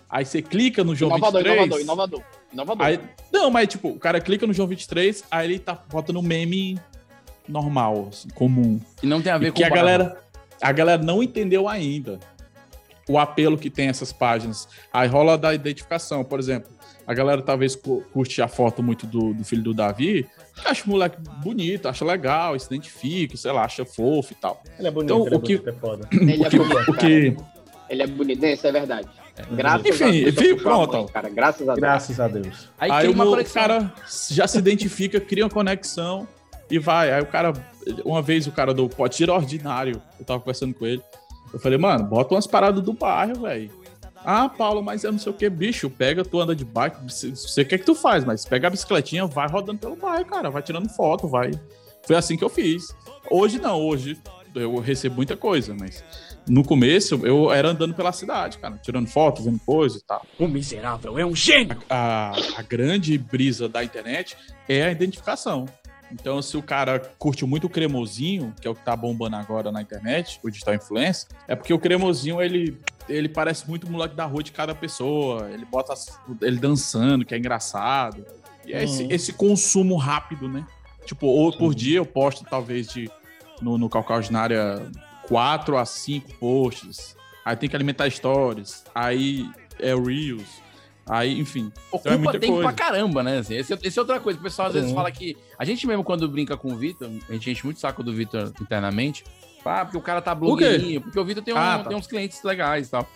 Aí você clica no João Inovador, 23. inovador, inovador. Inovador. Aí, não, mas tipo, o cara clica no João 23, aí ele tá botando um meme normal, assim, comum. E não tem a ver E com que a galera, a galera não entendeu ainda o apelo que tem essas páginas. Aí rola da identificação, por exemplo. A galera talvez cu- curte a foto muito do, do filho do Davi, acha o moleque bonito, acha legal, se identifica, sei lá, acha fofo e tal. Ele é bonito, Então, ele é o que- bonito, é foda. *laughs* Ele é O que, bonito, o que, Ele é bonito, isso é verdade. Graças Enfim, a Deus. pronto. mãe, Cara, graças a Deus. Graças a Deus. Aí, Aí, o conexão. cara já se identifica, cria uma conexão e vai. Aí o cara, uma vez o cara do Ser Ordinário, eu tava conversando com ele. Eu falei, mano, bota umas paradas do bairro, velho. Ah, Paulo, mas é não sei o que, bicho. Pega, tu anda de bike, você você quer que tu faz, mas pega a bicicletinha, vai rodando pelo bairro, cara. Vai tirando foto, vai. Foi assim que eu fiz. Hoje não, hoje eu recebo muita coisa, mas no começo eu era andando pela cidade, cara, tirando foto, vendo coisa e tal. O miserável é um gênio. A, a grande brisa da internet é a identificação. Então, se o cara curte muito o cremosinho, que é o que tá bombando agora na internet, o digital influencer, é porque o cremosinho, ele, ele parece muito o moleque da rua de cada pessoa. Ele bota ele dançando, que é engraçado. E é esse, Uhum. esse consumo rápido, né? Tipo, ou por dia eu posto, talvez, de, no, no Calcal 4 a 5 posts. Aí tem que alimentar stories. Aí é Reels. Aí, enfim. Então Ocupa é muita tempo coisa. pra caramba, né? Assim, esse, esse é outra coisa. O pessoal às vezes Sim. fala que. A gente mesmo, quando brinca com o Vitor, a gente enche muito o saco do Vitor internamente. Ah, porque o cara tá blogueirinho. Porque o Vitor tem, um- Ah, tá. tem uns clientes legais e tal.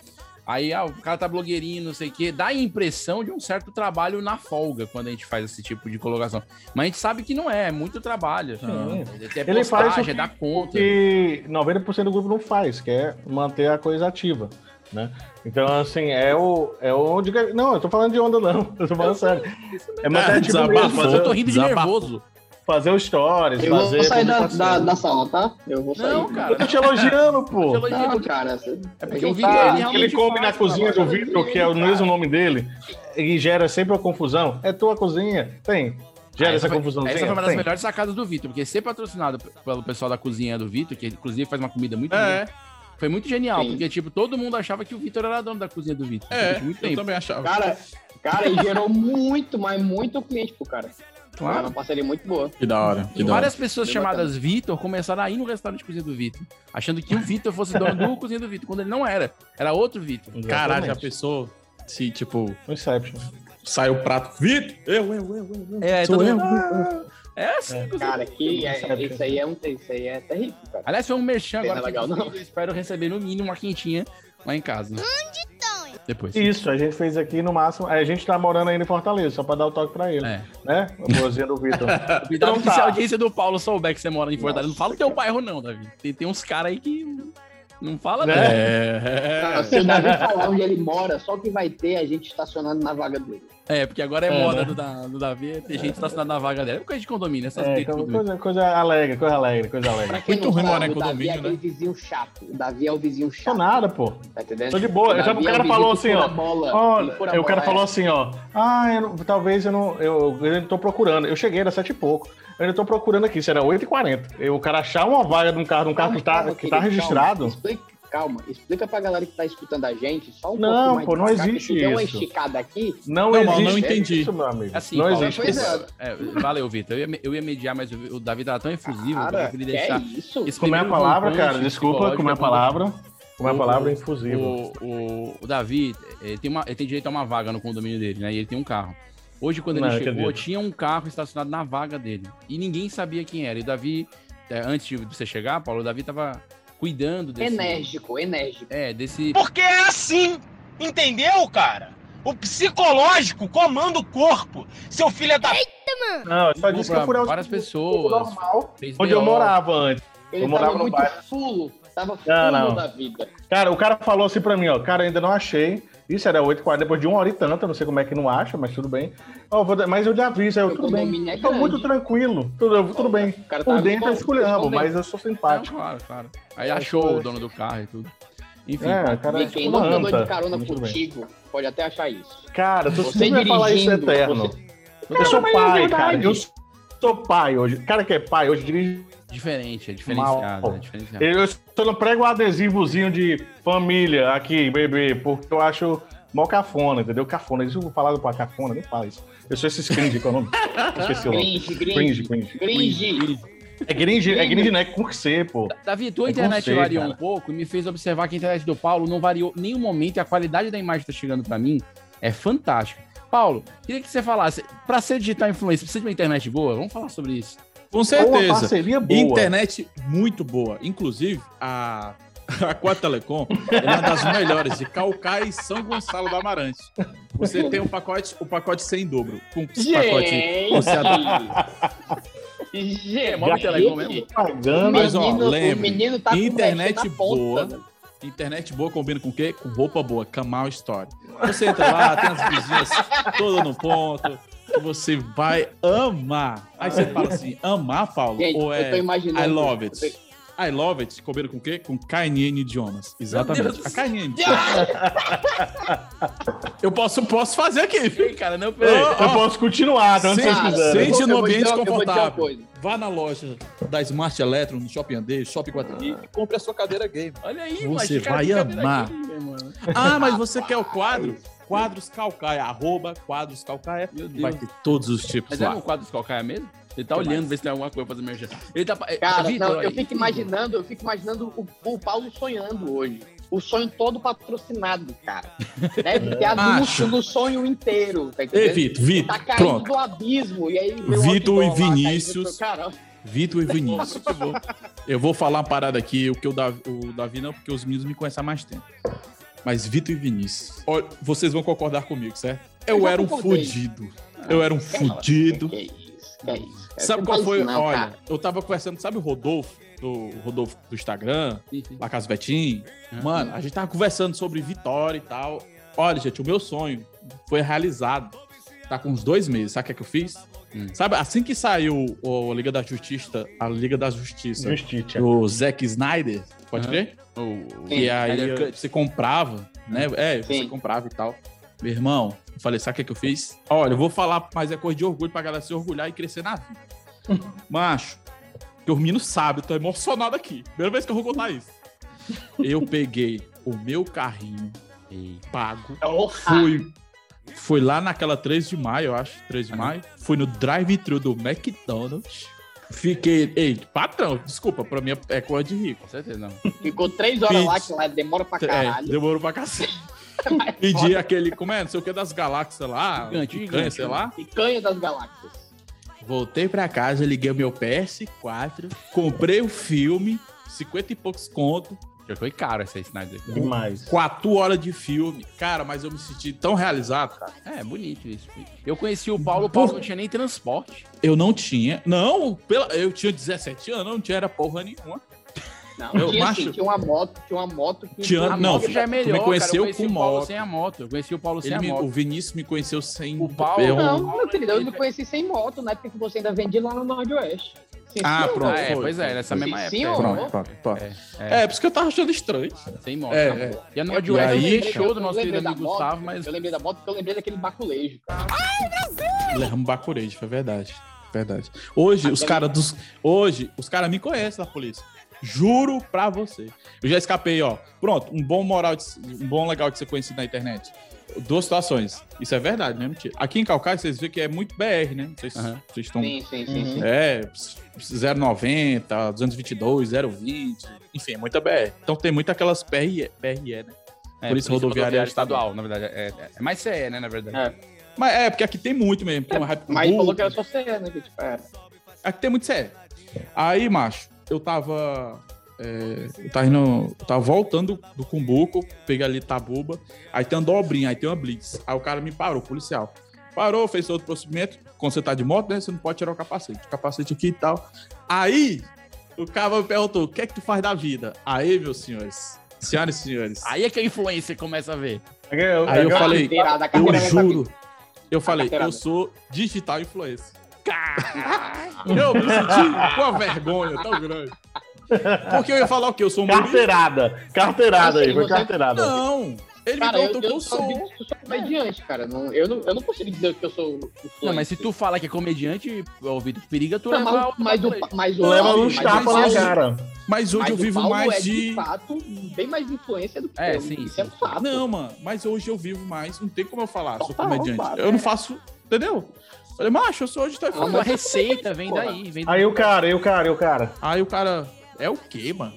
Aí, ah, o cara tá blogueirinho, não sei o quê. Dá a impressão de um certo trabalho na folga quando a gente faz esse tipo de colocação. Mas a gente sabe que não é, é muito trabalho. Sim. É Ele faz o postagem, que- é dar conta. que 90% do grupo não faz, que é manter a coisa ativa, né? Então, assim, é o é onde... Não, eu tô falando de onda, não. *laughs* Eu tô falando sério. É manter ativo mesmo, desabafou. fazer, Eu tô rindo de Desabafou. nervoso. Fazer os stories, Eu vou fazer... sair da, da, da sala, tá? Eu vou sair. Não, cara. Eu tô te elogiando, pô. Te elogiando. Não, cara. É porque o Vitor, tá- ele come na cozinha do. Vitor, que é o mesmo nome dele, e gera sempre uma confusão. É tua cozinha? Tem. Gera Ah, essa foi- confusãozinha? Essa foi uma das Tem. melhores sacadas do Vitor, porque ser patrocinado pelo pessoal da cozinha do Vitor, que inclusive faz uma comida muito É. boa, foi muito genial, Sim. porque, tipo, todo mundo achava que o Vitor era dono da cozinha do Vitor. É, muito eu tempo. também achava. Cara, cara, e gerou muito, mas muito cliente pro cara. Claro. Era uma parceria muito boa. Que da hora. Que E da hora. várias pessoas Bem chamadas Vitor começaram a ir no restaurante de cozinha do Vitor, achando que o Vitor fosse dono do *laughs* cozinha do Vitor, quando ele não era. Era outro Vitor. Caralho, já Exatamente. pensou se, tipo, Inception. sai o prato. Vitor! Eu, eu, eu, eu, eu. É, Sou todo eu. mundo. "Ah". É assim, cozinha Cara, que Vitor. é, isso aí é um isso aí é terrível, cara. Aliás, foi um merchan Não é agora. legal, não. Eu espero receber no mínimo uma quentinha lá em casa. Depois. Isso, a gente fez aqui no máximo. A gente tá morando ainda em Fortaleza, só pra dar o toque pra ele. É. Né? A boazinha do Vitor. Cuidado *laughs* Então que se a tá. audiência do Paulo souber que você mora em Fortaleza, não fala o teu bairro, não, Davi. Tem, tem uns caras aí que não fala, Né? não. É. Cara, se o Davi falar onde ele mora, só que vai ter a gente estacionando na vaga dele. É, porque agora é, É, moda né? do, da, do Davi, tem gente estacionada na vaga dela. É coisa de condomínio, essas É, tem então, coisa, coisa alegre, coisa alegre, coisa alegre. Quem Muito ruim morar em o Davi condomínio, é né? vizinho chato. O Davi é o vizinho Tô chato. nada, pô. Tá entendendo? Tô de boa. O Eu já- Davi o é cara vizinho falou assim, ó. a bola, Ó, ele fura a o cara falou é. assim, ó. Ah, eu não- talvez eu não. Eu, eu ainda tô procurando. Eu cheguei, era sete e pouco. Eu ainda tô procurando aqui, isso era 8h40. Eu, o cara achar uma vaga de um carro, de um carro que tá, que tá registrado. calma. Calma, explica pra galera que tá escutando a gente, só um Não, pouquinho mais pô, não devagar, que existe der uma isso. esticada aqui... Não, Não, existe não entendi. isso, meu amigo. Assim, não Paulo, existe pois isso. é. É, valeu, Vitor. Eu ia, eu ia mediar, mas o, o Davi tava tão efusivo que eu Cara, preferi que deixar. isso? Como é a palavra, cara? Desculpa, como é a quando- palavra? Como é a O- palavra infusiva. O, o, o Davi, ele tem, uma, ele tem direito a uma vaga no condomínio dele, né? E ele tem um carro. Hoje, quando Não, ele chegou, acredito. tinha um carro estacionado na vaga dele. E ninguém sabia quem era. E o Davi, é, antes de você chegar, Paulo, o Davi tava cuidando desse. Enérgico, enérgico. É, desse. Porque é assim, entendeu, cara? O psicológico comanda o corpo. Seu filho é da. Não, eu só Ligou disse que eu os várias pessoas. normal, onde eu morava antes. Ele Eu morava tava no muito bairro. fulo, tava fulo Não, não. da vida. Cara, o cara falou assim pra mim, ó, cara, ainda não achei. Isso era 8 h depois de uma hora e tanta, não sei como é que não acha, mas tudo bem. Vou mas eu já aviso, aí eu, tudo bem. é Tô muito tranquilo, tudo, tudo bem. cara Por tá dentro é esculhambo, escondendo. mas eu sou Não, simpático. claro, claro. Aí É, achou o dono do carro e tudo. Enfim. É, cara, é E quem andou anta. de carona contigo, pode até achar isso. Cara, tu Você sempre vai falar isso dirigindo, eterno. você- Eu sou é pai, verdade. cara. Eu sou pai hoje. Cara que é pai hoje dirige Diferente, é diferenciado. Mal. É diferenciado. Eu só não prego um adesivozinho de família aqui, bebê, porque eu acho mó cafona, entendeu? Cafona. Isso eu vou falar pra cafona, nem fala isso. Eu sou esse cringe, que é o nome. Esqueci o nome. Gringe, gringe. Cringe, cringe. Gringe. É gringe, é gringe, né? Com C, pô. Davi, tua É internet você, variou cara. um pouco e me fez observar que a internet do Paulo não variou em nenhum momento e a qualidade da imagem que tá chegando pra mim é fantástica. Paulo, queria que você falasse, pra ser digital influencer, precisa de uma internet boa? Vamos falar sobre isso. Com Uma certeza. parceria boa. Internet muito boa. Inclusive, a, *laughs* a Quad Telecom é uma das melhores de Calcaia e São Gonçalo do Amarante. Você tem o pacote, o pacote sem dobro. Com pacote. Gente! Você adora- Gente! É mó telecom mesmo? Pagando. Mas, ó, menino tá internet ponta, boa. né? Internet boa combina com o quê? Com roupa boa, Kamal Story. Você entra lá, tem as vizinhas todas no ponto. Que Você vai amar. Aí você fala assim: amar, Paulo? Gente, ou eu é tô imaginando- I love it? eu tô- I love it combina com o quê? Com KNN Idiomas. Exatamente. A KNN *laughs* Eu posso, posso fazer aqui. viu? Cara, não, peraí. Eu ó, posso continuar, Cara, quiserem. eu Sente no eu ambiente eu confortável. Vá na loja da Smart Electron, no Shopping Andei, Shopping 4 e compre a sua cadeira game. Olha aí, Você vai amar. mano. Ah, mas você quer o quadro? Quadros Calcaia, arroba Quadros Calcaia. Meu Deus. Vai ter todos os tipos Mas é lá. no quadro dos calcaia mesmo? Ele tá olhando, ver se tem alguma coisa pra fazer merchan. Ele tá. Cara, Vitor, não, eu fico imaginando, eu fico imaginando o, o Paulo sonhando hoje. O sonho todo patrocinado, cara. Deve ter Macho. *laughs* anúncio no sonho inteiro, tá Ei? Vitor, Vitor, Tá caindo pronto. do abismo, e aí... o Vitor e lá, Vinícius. Cara, Vitor e Vinícius. Eu vou, eu vou falar uma parada aqui, o que o Davi, o Davi não, porque os meninos me conhecem há mais tempo. Mas Vitor e Vinícius, olha, vocês vão concordar comigo, certo? Eu, Eu era um fudido. Eu era um fudido. que é isso, que é isso. cara. Sabe qual foi? não, Olha, cara. eu tava conversando, sabe o Rodolfo? Do Rodolfo do Instagram, Sim, Casa Betim. Mano, a gente tava conversando sobre vitória e tal. Olha, gente, o meu sonho foi realizado. Tá com uns dois meses. Sabe o que, é que eu fiz? Hum. Sabe, assim que saiu o Liga da Justiça, a Liga da Justiça Justiça. do Zack Snyder, pode Aham. crer? O- E aí Cut. você comprava, né? É, você Sim. comprava e tal. Meu irmão, eu falei, sabe o que, que eu fiz? Olha, eu vou falar, mas é coisa de orgulho pra galera se orgulhar e crescer na vida. *laughs* Macho, que os meninos sabem, eu tô emocionado aqui. Primeira vez que eu vou contar isso. Eu peguei o meu carrinho pago, fui, fui lá naquela 3 de maio, eu acho, 3 de maio, fui no drive-thru do McDonald's, fiquei, ei, patrão, desculpa, pra mim é coisa de rico. Com certeza, não. Ficou três horas lá, Pizza. que lá demora pra É, caralho. demorou pra cacete. *laughs* Pedi aquele, como é, não sei o que das galáxias lá, Gigante, picanha, gigante. sei lá. Picanha das galáxias. Voltei pra casa, liguei o meu PS4, comprei o filme, 50 e poucos conto, Já foi caro essa Snyder. Cut. Demais. 4 horas de filme. Cara, mas eu me senti tão realizado, cara. É, bonito isso. Eu conheci o Paulo, o Paulo não tinha nem transporte. Eu não tinha. Não, pela, eu tinha 17 anos, não tinha era porra nenhuma. Não, Eu, tinha, macho- assim, tinha uma moto, tinha uma moto que... Tinha- A não, moto já é tu melhor, me conheceu cara. Eu conheci com o Paulo moto. sem a moto. Eu conheci o Paulo sem Ele a me- moto. o Vinícius me conheceu sem O Paulo- eu- Não, meu querido, eu me conheci sem moto, na época que você ainda vendia lá no Nordeste. Sim, Ah, pronto. Ah, é, foi, pois é, nessa foi. mesma Sim, época. senhor. é. Pronto, pronto, pronto. É, É, por isso que eu tava achando estranho. sem moto. É, é. E a E Nordwest aí- fechou do nosso querido amigo Gustavo, mas Eu lembrei da moto porque eu lembrei daquele baculejo, cara. Lerramos Bacurejo, foi verdade. Verdade. Hoje, os caras dos. Hoje, os caras me conhecem da polícia. Juro pra você. Eu já escapei, ó. Pronto, um bom moral, de- um bom legal de ser conhecido na internet. Duas situações. Isso é verdade, não é mentira. Aqui em Calcaia, vocês veem que é muito BR, né? Não sei se Aham. vocês estão. Sim, sim, sim, sim. É, 090, 222, 020, enfim, é muita BR. Então tem muito aquelas PRE, PRE né? É, Polícia Rodoviária Estadual. na verdade. É, é mais CE, né, na verdade. Mas é, porque aqui tem muito mesmo. Tem uma hype Mas falou que era só CE, né? Que, tipo, era. Aqui tem muito sério. Aí, macho, eu tava. É, eu tava indo. Eu tava voltando do Cumbuco, peguei ali Tabuba. Aí tem uma dobrinha, aí tem uma blitz. Aí o cara me parou, policial. Parou, fez outro procedimento. Quando você tá de moto, né? Você não pode tirar o capacete. O capacete aqui e tal. Aí, o cara me perguntou: o que é que tu faz da vida? Aí, meus senhores. Senhoras e senhores. Aí é que a influência começa a ver. Aí eu falei, carteirada, a eu carteirada tá juro. Eu falei, carteirada. eu sou digital influencer. Eu me senti com uma vergonha tão grande. Porque eu ia falar o quê? Eu sou um Carteirada. Carteirada aí, Assim, foi carteirada. Não! Ele Cara, me eu, perguntou que eu, eu sou, eu sou comediante, cara. Não, eu, não, eu não consigo dizer que eu sou. Não, mas se tu fala que é comediante, ô Vitor, periga tu Não, levar mas, o- mas, o, mas o Leva uns tapas na cara. Mas hoje mas eu o vivo Paulo mais é, de. fato, bem mais influência do que É, eu. sim, Isso é fato. Não, mano, mas hoje eu vivo mais. Não tem como eu falar, sou comediante. Eu não é. faço. Entendeu? Falei, macho, eu sou hoje tá A tua receita vem daí. Vem Aí o cara, aí o cara, aí o cara. Aí o cara, é o quê, mano?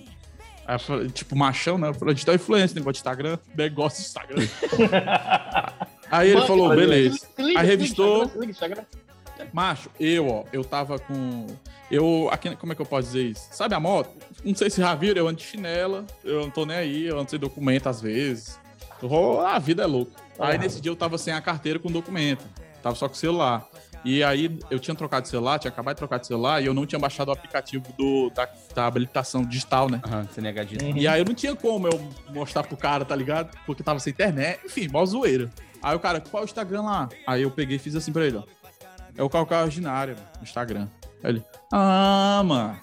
Aí eu falei, tipo, machão, né? Eu falei, digital influencer, negócio de Instagram, negócio de Instagram. *laughs* Aí ele Mano, falou, beleza. liga, Aí liga, revistou. se liga, Instagram. Macho, eu, ó, eu tava com. Eu. Aqui, como é que eu posso dizer isso? Sabe a moto? Não sei se já viram, eu ando de chinela, eu não tô nem aí, eu ando sem documento às vezes. Eu- a vida é louca. Aí nesse dia eu tava sem a carteira com documento. Tava só com o celular. E aí eu tinha trocado de celular, tinha acabado de trocar de celular e eu não tinha baixado o aplicativo do, da, da habilitação digital, né? Aham, CNH E aí eu não tinha como eu mostrar pro cara, tá ligado? Porque tava sem internet. Enfim, mó zoeira. Aí o cara, qual é o Instagram lá? Aí eu peguei e fiz assim pra ele, ó. É o Calcal Ordinário, mano, no Instagram. Aí ele, ah, mano,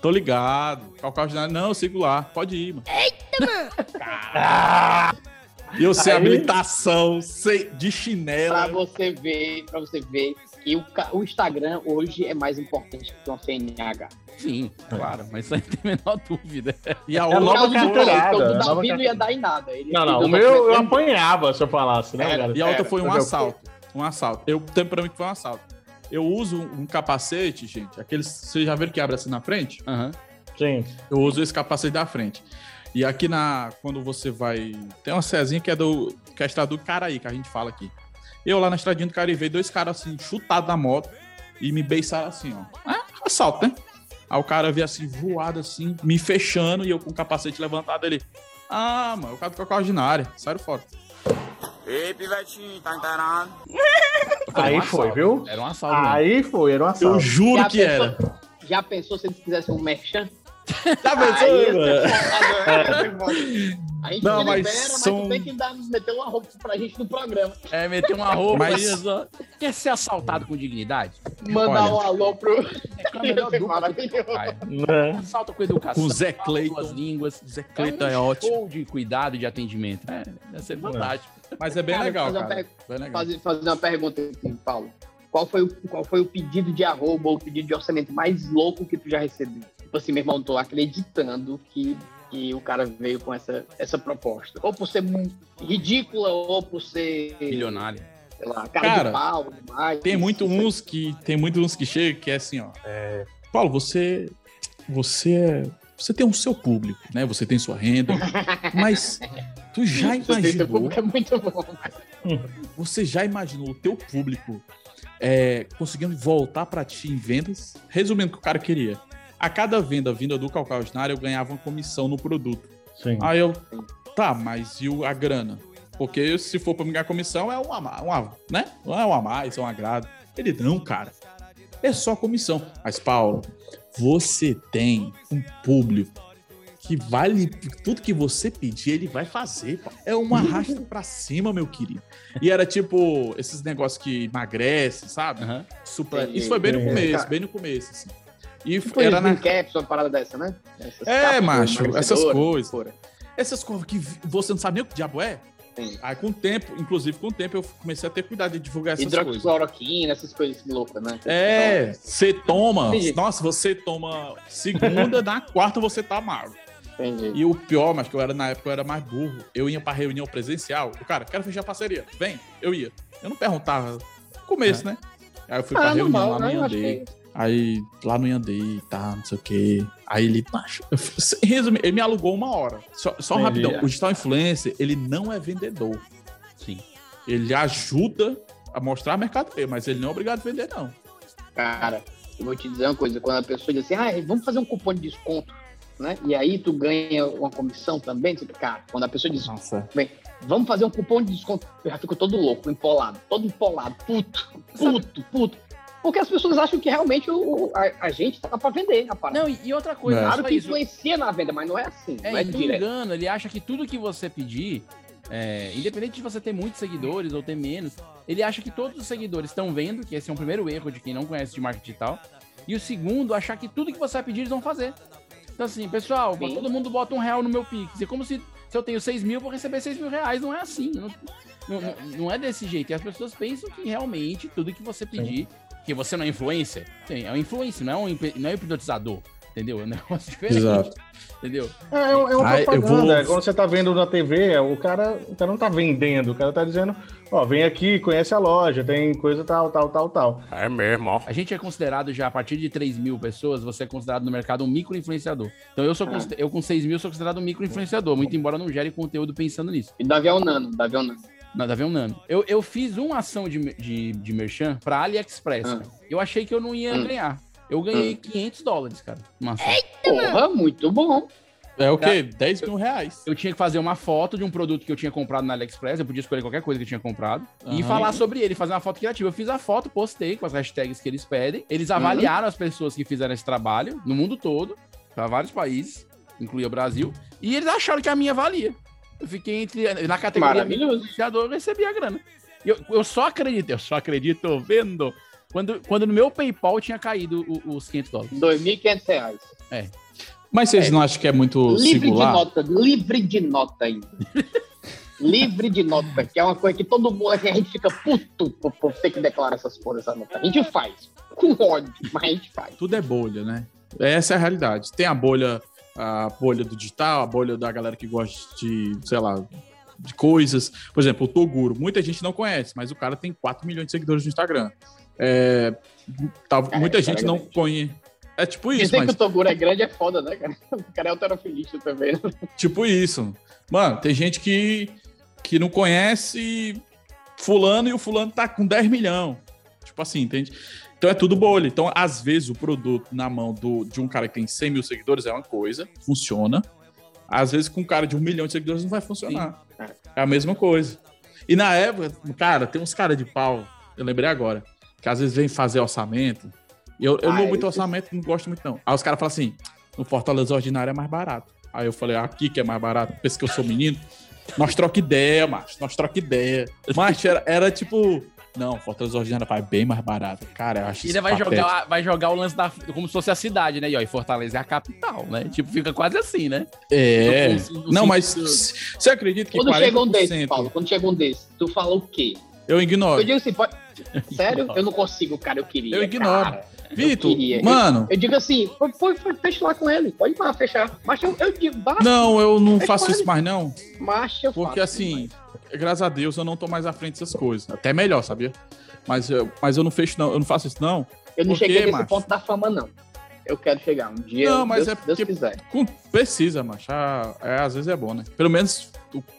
tô ligado. Calcal Ordinário, não, eu sigo lá. Pode ir, mano. Eita, mano! *laughs* E eu sem Aí- habilitação, sem, de Pra chinela. você ver, pra você ver que o, o Instagram hoje é mais importante que uma CNH. Sim, claro, mas isso aí não tem a menor dúvida. E a É outra nova carteirada, então, nova Davi não ia dar em nada. Ele Não, não, o meu eu apanhava se eu falasse, né, Era. cara? E a outra Era, foi um assalto. Um assalto. Eu tenho pra mim que foi um assalto. Eu uso um capacete, gente. Aqueles. Vocês já viram que abre assim na frente? Aham. Sim. Eu uso esse capacete da frente. E aqui na. Quando você vai. Tem uma Cezinha que é do. Que é a estrada do Caraí, que a gente fala aqui. Eu lá na estradinha do Caraí, veio dois caras assim, chutados da moto e me beiçaram assim, ó. É, assalto, né? Aí o cara veio assim, voado assim, me fechando e eu com o capacete levantado ali. Ah, mano, o cara ficou com a ordinária. Saíram fora. Ei, pivetinho, tá inteirado? *laughs* Aí um foi, viu? Era um assalto. mesmo. Aí foi, era um Eu assalto. juro Já que pensou- era. Já pensou se eles fizessem um merchan? Tá foda, né? A gente Não, mas libera, mas são- tu tem que dar, meter uma roupa pra gente no programa. É, meter uma roupa Mas- aí, só. Quer ser assaltado com dignidade? Mandar Olha. um alô pro. É maravilhoso. Né? Assalta com educação. Com o Zé Cleiton. Duas línguas. Zé É Cleiton um é ótimo. de cuidado e de atendimento. É, deve ser fantástico. Mas é bem Cara, legal, fazer uma cara. per- legal. Fazer, fazer uma pergunta aqui, Paulo. Qual foi, o, qual foi o pedido de arroba ou o pedido de orçamento mais louco que tu já recebeu? Tipo assim, meu irmão, tô acreditando que, que o cara veio com essa, essa proposta. Ou por ser ridícula, ou por ser, Milionário. sei lá, cara, Cara, de pau demais. Tem muito uns que tem muito uns que chegam que é assim, ó. é, Paulo, você você é- você tem o seu público, né? Você tem sua renda, *laughs* mas tu já imaginou? público é muito bom. Você já imaginou o teu público é, conseguindo voltar pra ti em vendas? Resumindo o que o cara queria. A cada venda vinda do Calcal Ordinário, eu ganhava uma comissão no produto. Sim. Aí eu, tá, mas e o- a grana? Porque se for pra me ganhar comissão, é um a mais, um a- né? Não é um a mais, é um agrado. Ele, não, cara. É só comissão. Mas, Paulo, você tem um público que vale tudo que você pedir, ele vai fazer. Paulo. É uma arrasta pra cima, meu querido. E era tipo esses negócios que emagrece, sabe? Supla- Entendi. Isso foi bem no É. começo, bem no começo, assim. E Tipo era na Caps, uma parada dessa, né? Essas É, macho, essas coisas. fora. Essas coisas que você não sabe nem o que diabo é. Aí com o tempo, inclusive com o tempo, eu comecei a ter cuidado de divulgar essas coisas. Hidroxicloroquina, essas coisas loucas, né? É, você toma. Entendi. Nossa, você toma segunda, na quarta você tá magro. Entendi. E o pior, mas que eu era na época eu era mais burro. Eu ia pra reunião presencial. O cara, quero fechar parceria. Vem, eu ia. Eu não perguntava. No começo, né? Aí eu fui pra Ah, reunião normal, lá né? acho Yandê. que- Aí lá no Yandê, tá, não sei o quê. Aí ele, resumindo, ele me alugou uma hora. Só, só Entendi. rapidão, o digital influencer, ele não é vendedor. Sim. Ele ajuda a mostrar a mercadoria, mas ele não é obrigado a vender, não. Cara, eu vou te dizer uma coisa, quando a pessoa diz assim, ah, vamos fazer um cupom de desconto, né? E aí tu ganha uma comissão também, cara, quando a pessoa diz, Nossa. bem, vamos fazer um cupom de desconto, eu já fico todo louco, empolado, todo empolado, puto, puto, puto. Porque as pessoas acham que realmente o, a, a gente tá pra vender a parada. Não, e, e outra coisa, Claro só que isso. influencia na venda, mas não é assim, É, não é direto. engano, ele acha que tudo que você pedir, é, independente de você ter muitos seguidores ou ter menos, ele acha que todos os seguidores estão vendo, que esse é um primeiro erro de quem não conhece de marketing digital. E o segundo, achar que tudo que você vai pedir, eles vão fazer. Então, assim, pessoal, Sim. todo mundo bota um real no meu Pix. É como se, se eu tenho 6 mil, vou receber 6 mil reais. Não é assim. Não, não, não- não é desse jeito. E as pessoas pensam que realmente tudo que você pedir, que você não é influencer, sim, é um influencer, não é um, não é um hipnotizador. Entendeu? É um negócio *laughs* diferente. Exato. Entendeu? É, é uma Ah, eu propaganda. vou- é Quando você tá vendo na TV, é, o cara, o cara não tá vendendo, o cara tá dizendo, ó, vem aqui, conhece a loja, tem coisa tal, tal, tal, tal. É mesmo, ó. A gente é considerado já, a partir de 3 mil pessoas, você é considerado no mercado um micro-influenciador. Então eu sou consider- eu com 6 mil sou considerado um micro-influenciador, muito embora não gere conteúdo pensando nisso. E Davi é o nano, Davi é o nano. Nada a ver um nano. Eu, eu fiz uma ação de, de, de merchan pra AliExpress. Ah. Eu achei que eu não ia Hum. ganhar. Eu ganhei 500 dólares, cara. Uma ação. Porra, muito bom. É o quê? 10 mil reais. Eu tinha que fazer uma foto de um produto que eu tinha comprado na AliExpress. Eu podia escolher qualquer coisa que eu tinha comprado. E Aham. falar sobre ele, fazer uma foto criativa. Eu fiz a foto, postei com as hashtags que eles pedem. Eles avaliaram as pessoas que fizeram esse trabalho no mundo todo, para vários países, incluía o Brasil. E eles acharam que a minha valia. Eu fiquei entre. Na categoria eu recebi a grana. Eu, eu só acredito, eu só acredito vendo. Quando, quando no meu PayPal tinha caído os 500 dólares. 2.500 reais. É. Mas vocês não acham que é muito Livre de singular? nota, livre de nota ainda. *laughs* livre de nota, que é uma coisa que todo mundo aqui, a gente fica puto por, por ter que declarar essas porras essa nota. A gente faz, com ódio, mas a gente faz. Tudo é bolha, né? Essa é a realidade. Tem a bolha, a bolha do digital, a bolha da galera que gosta de, sei lá, de coisas. Por exemplo, o Toguro. Muita gente não conhece, mas o cara tem 4 milhões de seguidores no Instagram. É, tá- É, muita gente não conhece. É tipo isso, Dizer mas que o Toguro é grande é foda, né, cara? O cara é alterofilista também. né? tipo isso. Mano, tem gente que, que não conhece fulano e o fulano tá com 10 milhões. Tipo assim, entende? Então é tudo bolha. Então, às vezes, o produto na mão do, de um cara que tem 100 mil seguidores é uma coisa, funciona. Às vezes, com um cara de um milhão de seguidores não vai funcionar. É a mesma coisa. E na época, cara, tem uns caras de pau, eu lembrei agora, que às vezes vem fazer orçamento. E eu, eu Ah, não muito esse- orçamento, não gosto muito, não. Aí os caras falam assim: no Fortaleza Ordinário é mais barato. Aí eu falei, aqui que é mais barato, pensa que eu sou menino. Nós troca ideia, macho. Nós troca ideia. Mas era, era tipo. Não, Fortaleza Ordinário vai bem mais barato. Cara, eu acho E ainda vai jogar, vai jogar o lance da. Como se fosse a cidade, né? E, ó, e Fortaleza é a capital, né? Tipo, fica quase assim, né? É. No- no- no Não, mas sentido- você acredita que Quando chega um 40%, desses, Paulo, quando chega um desses, tu fala o quê? eu ignoro. Eu digo assim, pode... *laughs* Sério? Eu não consigo, cara, eu queria. Eu ignoro. cara. Eu Vitor, queria. mano. Eu, eu digo assim, foi, fecha lá com ele. Pode lá fechar. Mas eu, eu digo, basta. Não, eu não faço isso mais, não. Mas eu Porque faço, assim, graças a Deus eu não tô mais à frente dessas coisas. Até melhor, sabia? Mas eu, mas eu não fecho, não. Eu não faço isso, não. Eu não Por quê, cheguei nesse macho? ponto da fama, não. Eu quero chegar um dia. Não, mas Deus, é porque- Deus quiser. Com- precisa, macho. Ah, é, às vezes é bom, né? Pelo menos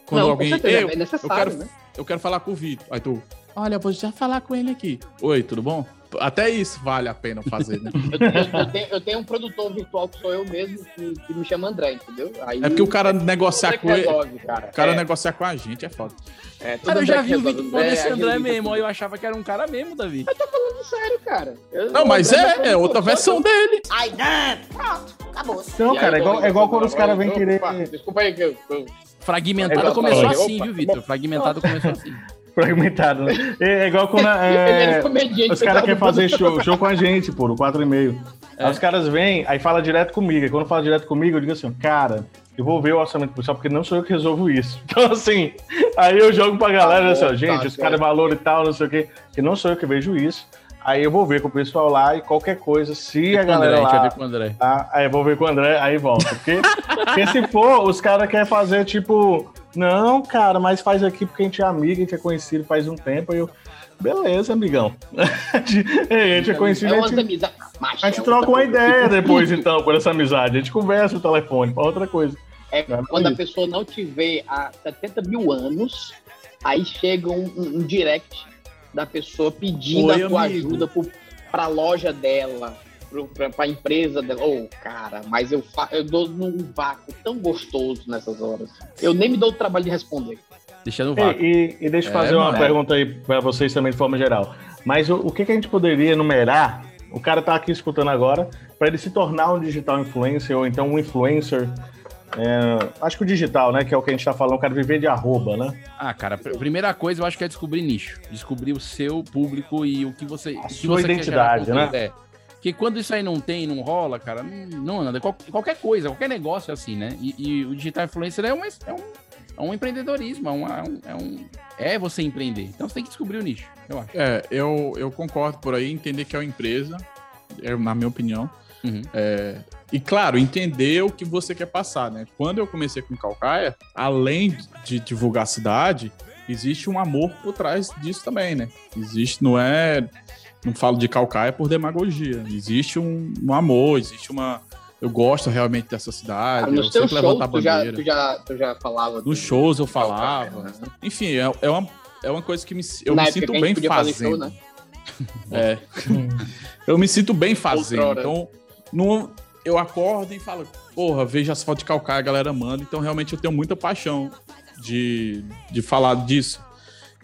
quando Não, alguém. certeza, eu, é necessário, eu, quero, né? eu quero falar com o Vitor. Aí tu. Olha, eu vou já falar com ele aqui. Oi, tudo bom? Até isso vale a pena fazer, né? *laughs* Eu, tenho, eu tenho um produtor virtual que sou eu mesmo, que, que me chama André, entendeu? Aí, É porque o cara negociar André que com ele. cara. O cara É. negociar com a gente é foda. É, Cara, eu André já vi o. Vitor falando desse André agiliza mesmo, aí eu achava que era um cara mesmo, Davi. Eu tô falando sério, cara. Eu- Não, mas André é, é outra versão dele. Ai, dentro. Pronto, acabou. Não, E aí, cara, é igual, é igual quando os caras vêm querer Desculpa aí, que eu. Fragmentado É, começou assim, viu, Vitor? Fragmentado começou assim. Fragmentado. né? É, é igual quando *laughs* é, é os caras querem fazer show, show com a gente, pô, no 4,5. Aí os caras vêm, aí fala direto comigo. Aí quando fala direto comigo, eu digo assim, cara, eu vou ver o orçamento policial, porque não sou eu que resolvo isso. *laughs* Então, assim, aí eu jogo pra galera, assim, ó, gente, os caras valor e tal, não sei o quê, que não sou eu que vejo isso. Aí eu vou ver com o pessoal lá e qualquer coisa, se a galera André, a gente lá... ver com o André. tá, aí eu vou ver com o André, aí volta. Porque, porque se for, os caras querem fazer, tipo... Não, cara, mas faz aqui porque a gente é amigo, a gente é conhecido faz um tempo. Aí eu... Beleza, amigão. *laughs* a gente é conhecido, É a gente... A gente é troca outra uma ideia depois, então, por essa amizade. A gente conversa no telefone, pra outra coisa. É não quando a pessoa não te vê há 70 mil anos, aí chega um, um- um direct da pessoa pedindo Oi, a tua amigo. ajuda pro, pra loja dela, pro, pra, pra empresa dela. Ô, cara, mas eu, eu dou num vácuo tão gostoso nessas horas. Eu nem me dou o trabalho de responder. Deixando o E, vácuo. e- e deixa eu É, fazer uma mano. pergunta aí pra vocês também de forma geral. Mas o, o que, que a gente poderia enumerar? O cara tá aqui escutando agora, para ele se tornar um digital influencer ou então um influencer. É, acho que o digital, né? Que é o que a gente tá falando, o cara viver de arroba, né? Ah, cara, pr- primeira coisa eu acho que é descobrir nicho. Descobrir o seu público e o que você. que sua você identidade, né? É. Porque quando isso aí não tem, não rola, cara, não, não anda. Qual- qualquer coisa, qualquer negócio é assim, né? E, e o digital influencer é, uma, é, um, é um empreendedorismo, é, uma- é um, é um- É você empreender. Então você tem que descobrir o nicho, eu acho. É, eu, eu concordo por aí, entender que é uma empresa, é, na minha opinião. Uhum. É, e claro, entender o que você quer passar, né? Quando eu comecei com Calcaia, além de divulgar a cidade, existe um amor por trás disso também, né? Existe, não é. Não falo de Calcaia por demagogia. Existe um, um amor, existe uma. Eu gosto realmente dessa cidade. Nos eu sempre levanto a shows, tu já, bandeira. tu, já, tu já falava. Nos shows eu falava. Enfim, é, é uma, é uma coisa que me, eu Na me sinto bem fazendo. show, né? *laughs* É. eu me sinto bem fazendo. Outrora. Então, não, eu acordo e falo, porra, vejo fotos de calcaia, a galera manda. Então, realmente, eu tenho muita paixão de, de falar disso.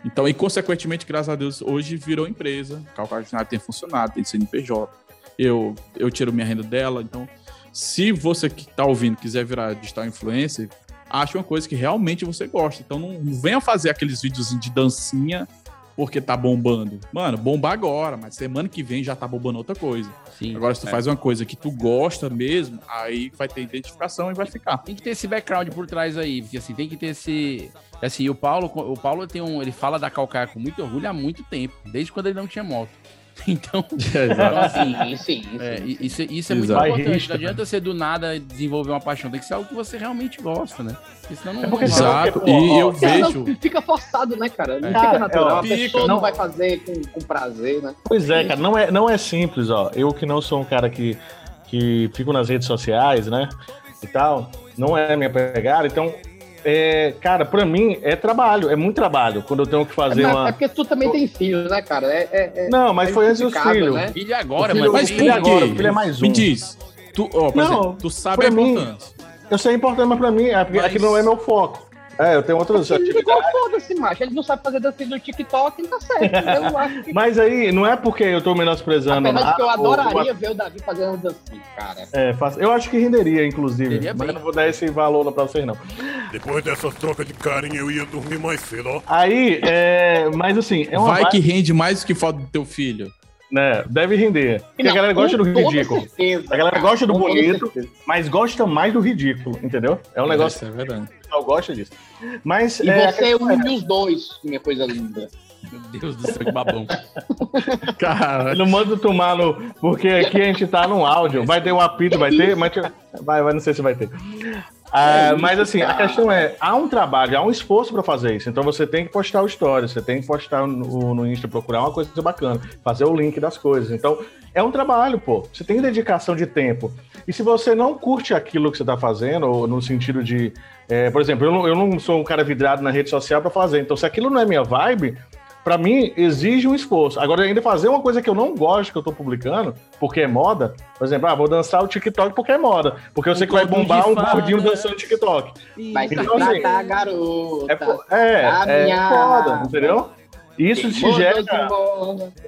Então, e consequentemente, graças a Deus, hoje virou empresa. Calcaia Jornal tem funcionado, tem CNPJ. Eu, eu tiro minha renda dela. Então, se você que tá ouvindo quiser virar digital influencer, ache uma coisa que realmente você gosta. Então, não, não venha fazer aqueles vídeos de dancinha porque tá bombando. Mano, bomba agora, mas semana que vem já tá bombando outra coisa. Sim, Agora, se tu é. faz uma coisa que tu gosta mesmo, aí vai ter identificação e vai ficar. Tem que ter esse background por trás aí, porque assim, tem que ter esse. Assim, o Paulo, o Paulo tem um. Ele fala da Calcaia com muito orgulho há muito tempo, desde quando ele não tinha moto. *laughs* Então, então, assim, Sim, sim, sim. é, isso, isso é muito Exato. importante. Não adianta você do nada desenvolver uma paixão, tem que ser algo que você realmente gosta, né? Porque senão não. É porque. Exato. E eu vejo. fica forçado, né, cara? Não Cara, fica natural. é, a pessoa não, não. vai fazer com, com prazer, né? Pois é, cara, não é, não é simples, ó. Eu que não sou um cara que, que fico nas redes sociais, né? E tal, não é a minha pegada, então. É, cara, pra mim é trabalho, é muito trabalho quando eu tenho que fazer Mas uma. É porque tu também tem filho, né, cara? É, é- é- Não, mas é foi antes dos filhos. né? Filho agora, filho- mas, Mas filho agora, filho é mais Me um. diz. Tu, por Não, exemplo, tu sabe a mim- importância. Eu sei é importante, mas pra mim, é porque Mas- aquilo não é meu foco. É, eu tenho outras Ele atividades. ficou foda-se, macho. Ele não sabe fazer dança do TikTok, ele tá certo. Eu acho que. Mas aí, não é porque eu tô menosprezando Apesar de que eu ou- adoraria ver o Davi fazendo dancinha, cara. É, faço- eu acho que renderia, inclusive. Renderia mas bem. não vou dar esse valor pra vocês, não. Depois dessas trocas de carinha, eu ia dormir mais cedo, ó. Aí, é, mas assim, é uma Vai que rende mais do que foto do teu filho. Né, deve render. Porque Não, a galera gosta do ridículo. certeza, A galera cara, gosta do bonito, certeza. mas gosta mais do ridículo, entendeu? É um negócio Isso é verdade. o pessoal gosta disso. Mas E é, você une os dois, minha coisa linda. Meu Deus do céu, que babão. *laughs* Cara, não manda tomar no. Porque aqui a gente tá no áudio. Vai ter um apito, vai ter, mas. Vai, vai, não sei se vai ter. Ah, mas assim, a questão é, há um trabalho, há um esforço para fazer isso. Então você tem que postar o story, você tem que postar no, no Insta, procurar uma coisa bacana, fazer o link das coisas. Então, é um trabalho, pô. Você tem dedicação de tempo. E se você não curte aquilo que você tá fazendo, ou no sentido de. é, por exemplo, eu não, eu não sou um cara vidrado na rede social para fazer. Então, se aquilo não é minha vibe, Pra mim, exige um esforço. Agora, ainda fazer uma coisa que eu não gosto que eu tô publicando, porque é moda, por exemplo, ah, vou dançar o TikTok porque é moda. Porque eu sei que vai bombar um gordinho dançando TikTok. Vai Então, assim, tratar, garota. É, é, é foda, entendeu? Isso te gera.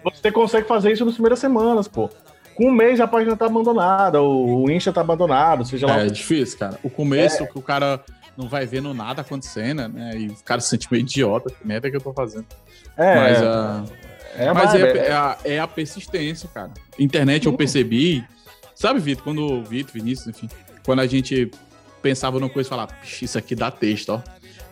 Você consegue fazer isso nas primeiras semanas, pô. Com um mês a página tá abandonada, o, Insta tá abandonado, seja lá. é que- difícil, cara. O começo, que o cara não vai vendo nada acontecendo, né? E o cara se sente meio idiota. Que merda que eu tô fazendo. É, Mas, ah, é a mas vibe, é, é- é a, é a persistência, cara. Internet eu percebi. Sabe, Vitor, quando o Vitor, Vinícius, enfim, quando a gente pensava numa coisa e falava, "Pixe, isso aqui dá texto, ó.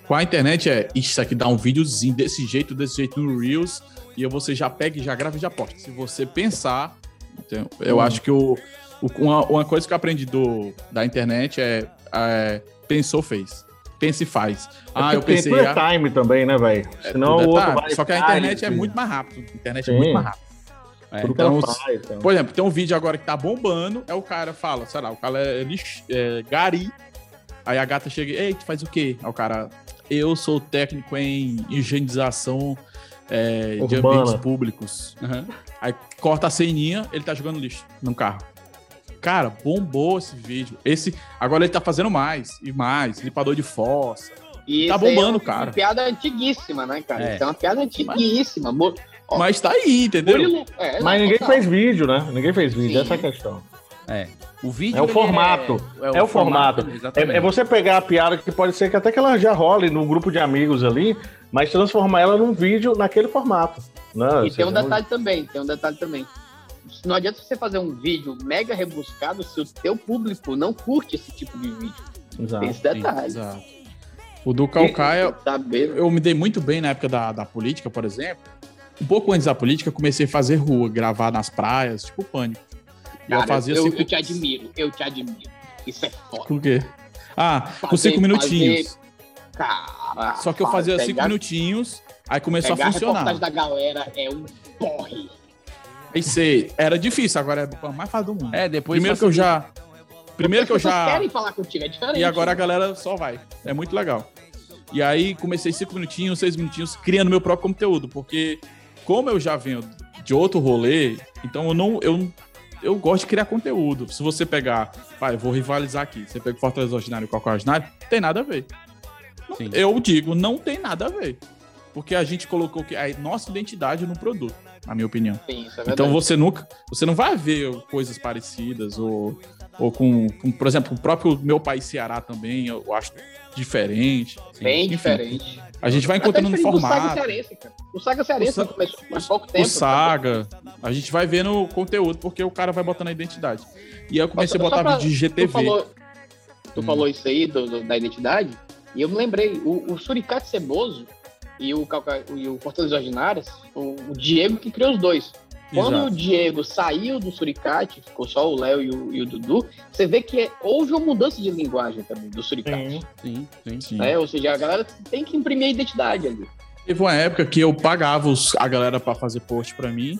Com a internet é, "Ixi, isso aqui dá um videozinho desse jeito, desse jeito no Reels, e você já pega, e já grava e já posta. Se você pensar, entendeu? eu Hum. acho que o, o- uma, uma coisa que eu aprendi do, da internet é, é pensou, fez. Pensa e faz. Ah, É eu porque pensei. tudo é ah, time também, né, velho? é, Senão é o outro vai. Só que a internet é muito mais rápido. A internet Sim. é muito mais rápido. É, então, faz, então. por exemplo, tem um vídeo agora que tá bombando, é o cara fala, sei lá, o cara é, lix- é gari, aí a gata chega, ei, tu faz o quê? Aí o cara, eu sou técnico em higienização é, de ambientes públicos. Aí corta a ceninha, ele tá jogando lixo num carro. Cara, bombou esse vídeo. Esse, agora ele tá fazendo mais e mais, limpador de fossa. E tá é bombando, uma, cara. Uma piada antiguíssima, né, cara? É. Isso é uma piada antiguíssima. Mo- ó, Mas tá aí, entendeu? Murilo- é, Mas não, ninguém total. fez vídeo, né? Ninguém fez vídeo, Sim. essa é a questão. É. O vídeo. É o formato. É, o formato. É, exatamente. é você pegar a piada que pode ser que até que ela já role no grupo de amigos ali, mas transformar ela num vídeo naquele formato. Né? E tem um detalhe também, tem um detalhe também. Não adianta você fazer um vídeo mega rebuscado se o teu público não curte esse tipo de vídeo. Exato. Tem esse detalhe. Exato. O do Calcaia, Saber. eu me dei muito bem na época da, da política, por exemplo. Um pouco antes da política, eu comecei a fazer rua, gravar nas praias, tipo pânico. E eu Cara, fazia eu, cinco... eu te admiro, eu te admiro. Isso é foda. Com o quê? Ah, com Fazer- cinco minutinhos. Cara, Só que eu fazia pegar- cinco minutinhos, aí começou pegar a funcionar. reportagem da galera é um porre. Aí sei, era difícil, agora é a mais fácil do mundo. É, depois Primeiro que eu já. Primeiro que eu já. querem falar contigo, é diferente. E agora a galera só vai. É muito legal. E aí comecei cinco minutinhos, seis minutinhos, criando meu próprio conteúdo, porque como eu já venho de outro rolê, então eu não. Eu, eu gosto de criar conteúdo. Se você pegar, vai, eu vou rivalizar aqui. Você pega o Fortaleza Ordinário e o Coca Ordinário, tem nada a ver. Sim. Eu digo, não tem nada a ver. Porque a gente colocou que a nossa identidade no produto, na minha opinião. Sim, isso é verdade. Então você nunca, você não vai ver coisas parecidas ou, ou com, com, por exemplo, o próprio meu país Ceará também, eu acho diferente. Bem Enfim, diferente. A gente vai encontrando no do Saga formato. Cearense, cara. O Saga Cearense O Sa- começou há pouco tempo. O Saga, a gente vai vendo o conteúdo porque o cara vai botando a identidade. E aí eu comecei Só- a botar pra- vídeo de GTV. Tu falou, tu Hum. falou isso aí do- do- da identidade, e eu me lembrei, o, o Suricate Ceboso e o, Calca, e o Fortaleza Ordinárias, o, o Diego que criou os dois. Quando Exato. o Diego saiu do Suricate, ficou só o Léo e o, e o Dudu, você vê que é- houve uma mudança de linguagem também do Suricate. Sim, sim. Sim. né? Ou seja, a galera tem que imprimir a identidade ali. Teve uma época que eu pagava os- a galera pra fazer post pra mim,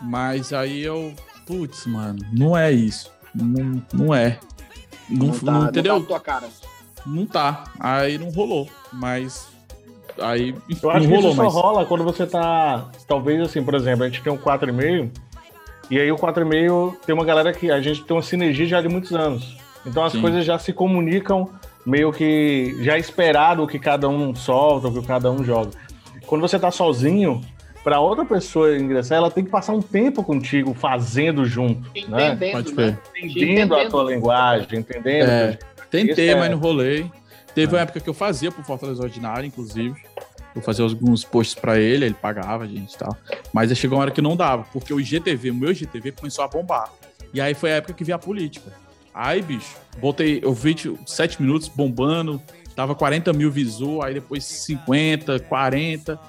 mas aí eu, putz, mano, não é isso. Não, não é. Não, tá, não- entendeu? tá na tua cara. Não tá. Aí não rolou. Mas. Aí Eu acho que isso só mas. rola quando você tá. Talvez assim, por exemplo, a gente tem um 4,5. E aí o 4,5 tem uma galera que a gente tem uma sinergia já de muitos anos. Então as Sim. coisas já se comunicam meio que já é esperado o que cada um solta, o que cada um joga. Quando você tá sozinho, para outra pessoa ingressar, ela tem que passar um tempo contigo fazendo junto, né? Entendendo, Pode né? ver. Entendendo a tua linguagem, entendendo. É, tentei, é- mas não rolei. Teve uma época que eu fazia pro Fortaleza Ordinário, inclusive. Eu fazia alguns posts pra ele, ele pagava a gente e tal. Mas aí chegou uma hora que não dava, porque o IGTV, o meu IGTV começou a bombar. E aí foi a época que vi a política. Aí, bicho, botei o vídeo 7 minutos bombando, tava 40 mil visual, aí depois 50, 40.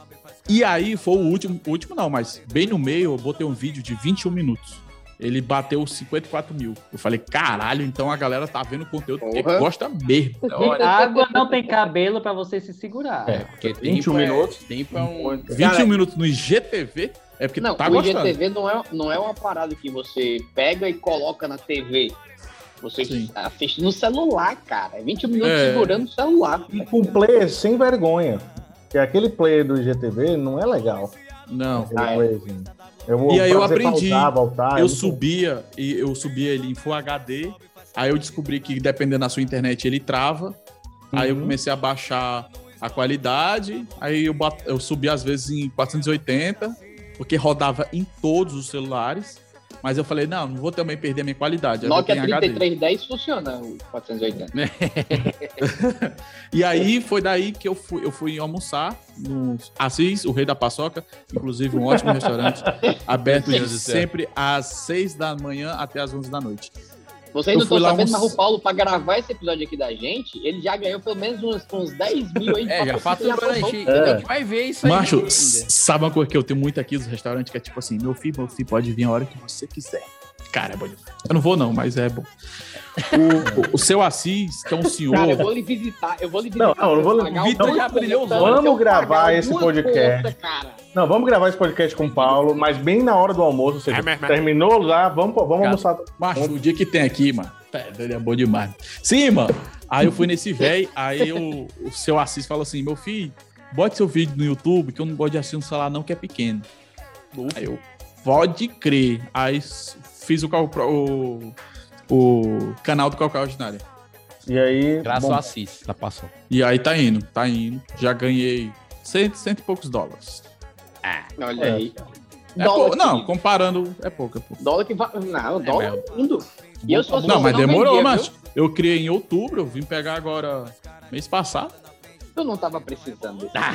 E aí foi o último, o último não, mas bem no meio eu botei um vídeo de 21 minutos. Ele bateu 54 mil. Eu falei, caralho, então a galera tá vendo o conteúdo porque Porra. gosta mesmo. Água não tem cabelo pra você se segurar. É, Porque 21 tempo é- minutos. Tempo é um. 21 Cara, minutos no IGTV é porque Não, tá o gostando. IGTV não é, não é uma parada que você pega e coloca na TV. Você Sim. assiste no celular, cara. É 20 minutos É. segurando o celular. E com player sem vergonha. Que aquele player do IGTV não é legal. Não. Ah, é. Eu E aí eu aprendi. Pausar, voltar, é eu subia e eu subia ele em Full HD. Aí eu descobri que dependendo da sua internet ele trava. Aí eu Uhum. comecei a baixar a qualidade. Aí eu, bat- eu subi às vezes em 480, porque rodava em todos os celulares. Mas eu falei, não, não vou também perder a minha qualidade. Eu Nokia botei em HD. 3310 funciona, o 480. *laughs* E aí foi daí que eu fui, eu fui almoçar no Assis, o Rei da Paçoca, inclusive um ótimo restaurante, *laughs* aberto sempre às 6 da manhã até às 11 da noite. Vocês não Eu fui estão lá sabendo, uns- mas o Paulo, pra gravar esse episódio aqui da gente, ele já ganhou pelo menos uns, uns 10 mil aí de *laughs* É, já faturou, a a gente vai ver isso aí. Macho, ainda. s- sabe uma coisa que eu tenho muito aqui nos restaurantes, que é tipo assim, meu filho, meu filho pode vir a hora que você quiser. Cara, é bom demais. Eu não vou não, mas é bom. O, o- seu Assis, que é um senhor... Cara, eu vou lhe visitar, eu vou lhe visitar. Não, não, eu não vou- o Vitor já brilhou os olhos. Vamos gravar esse podcast. conta, cara. Não, vamos gravar esse podcast com o Paulo, mas bem na hora do almoço. Ou seja, É mesmo. terminou lá, vamos, vamos Cara, almoçar. Macho, o dia que tem aqui, mano. Ele é bom demais. Sim, mano. Aí eu fui nesse velho, aí o, o seu Assis falou assim: meu filho, bote seu vídeo no YouTube, que eu não gosto de assistir um celular, não, que é pequeno. Aí eu, pode crer. Aí fiz o, cal- o, o canal do Calcal Ordinária. E aí. Graças ao Assis, tá passou. E aí tá indo, tá indo. Já ganhei cento, cento e poucos dólares. Olha É. aí. É Dólar pou- não, que- comparando, é pouco, é pouco. Dólar que vai. Não, dólar mesmo. indo. E eu fosse Não, mas demorou, vendia, mas viu? eu criei em outubro, eu vim pegar agora mês passado. Eu não tava precisando desse. Ah.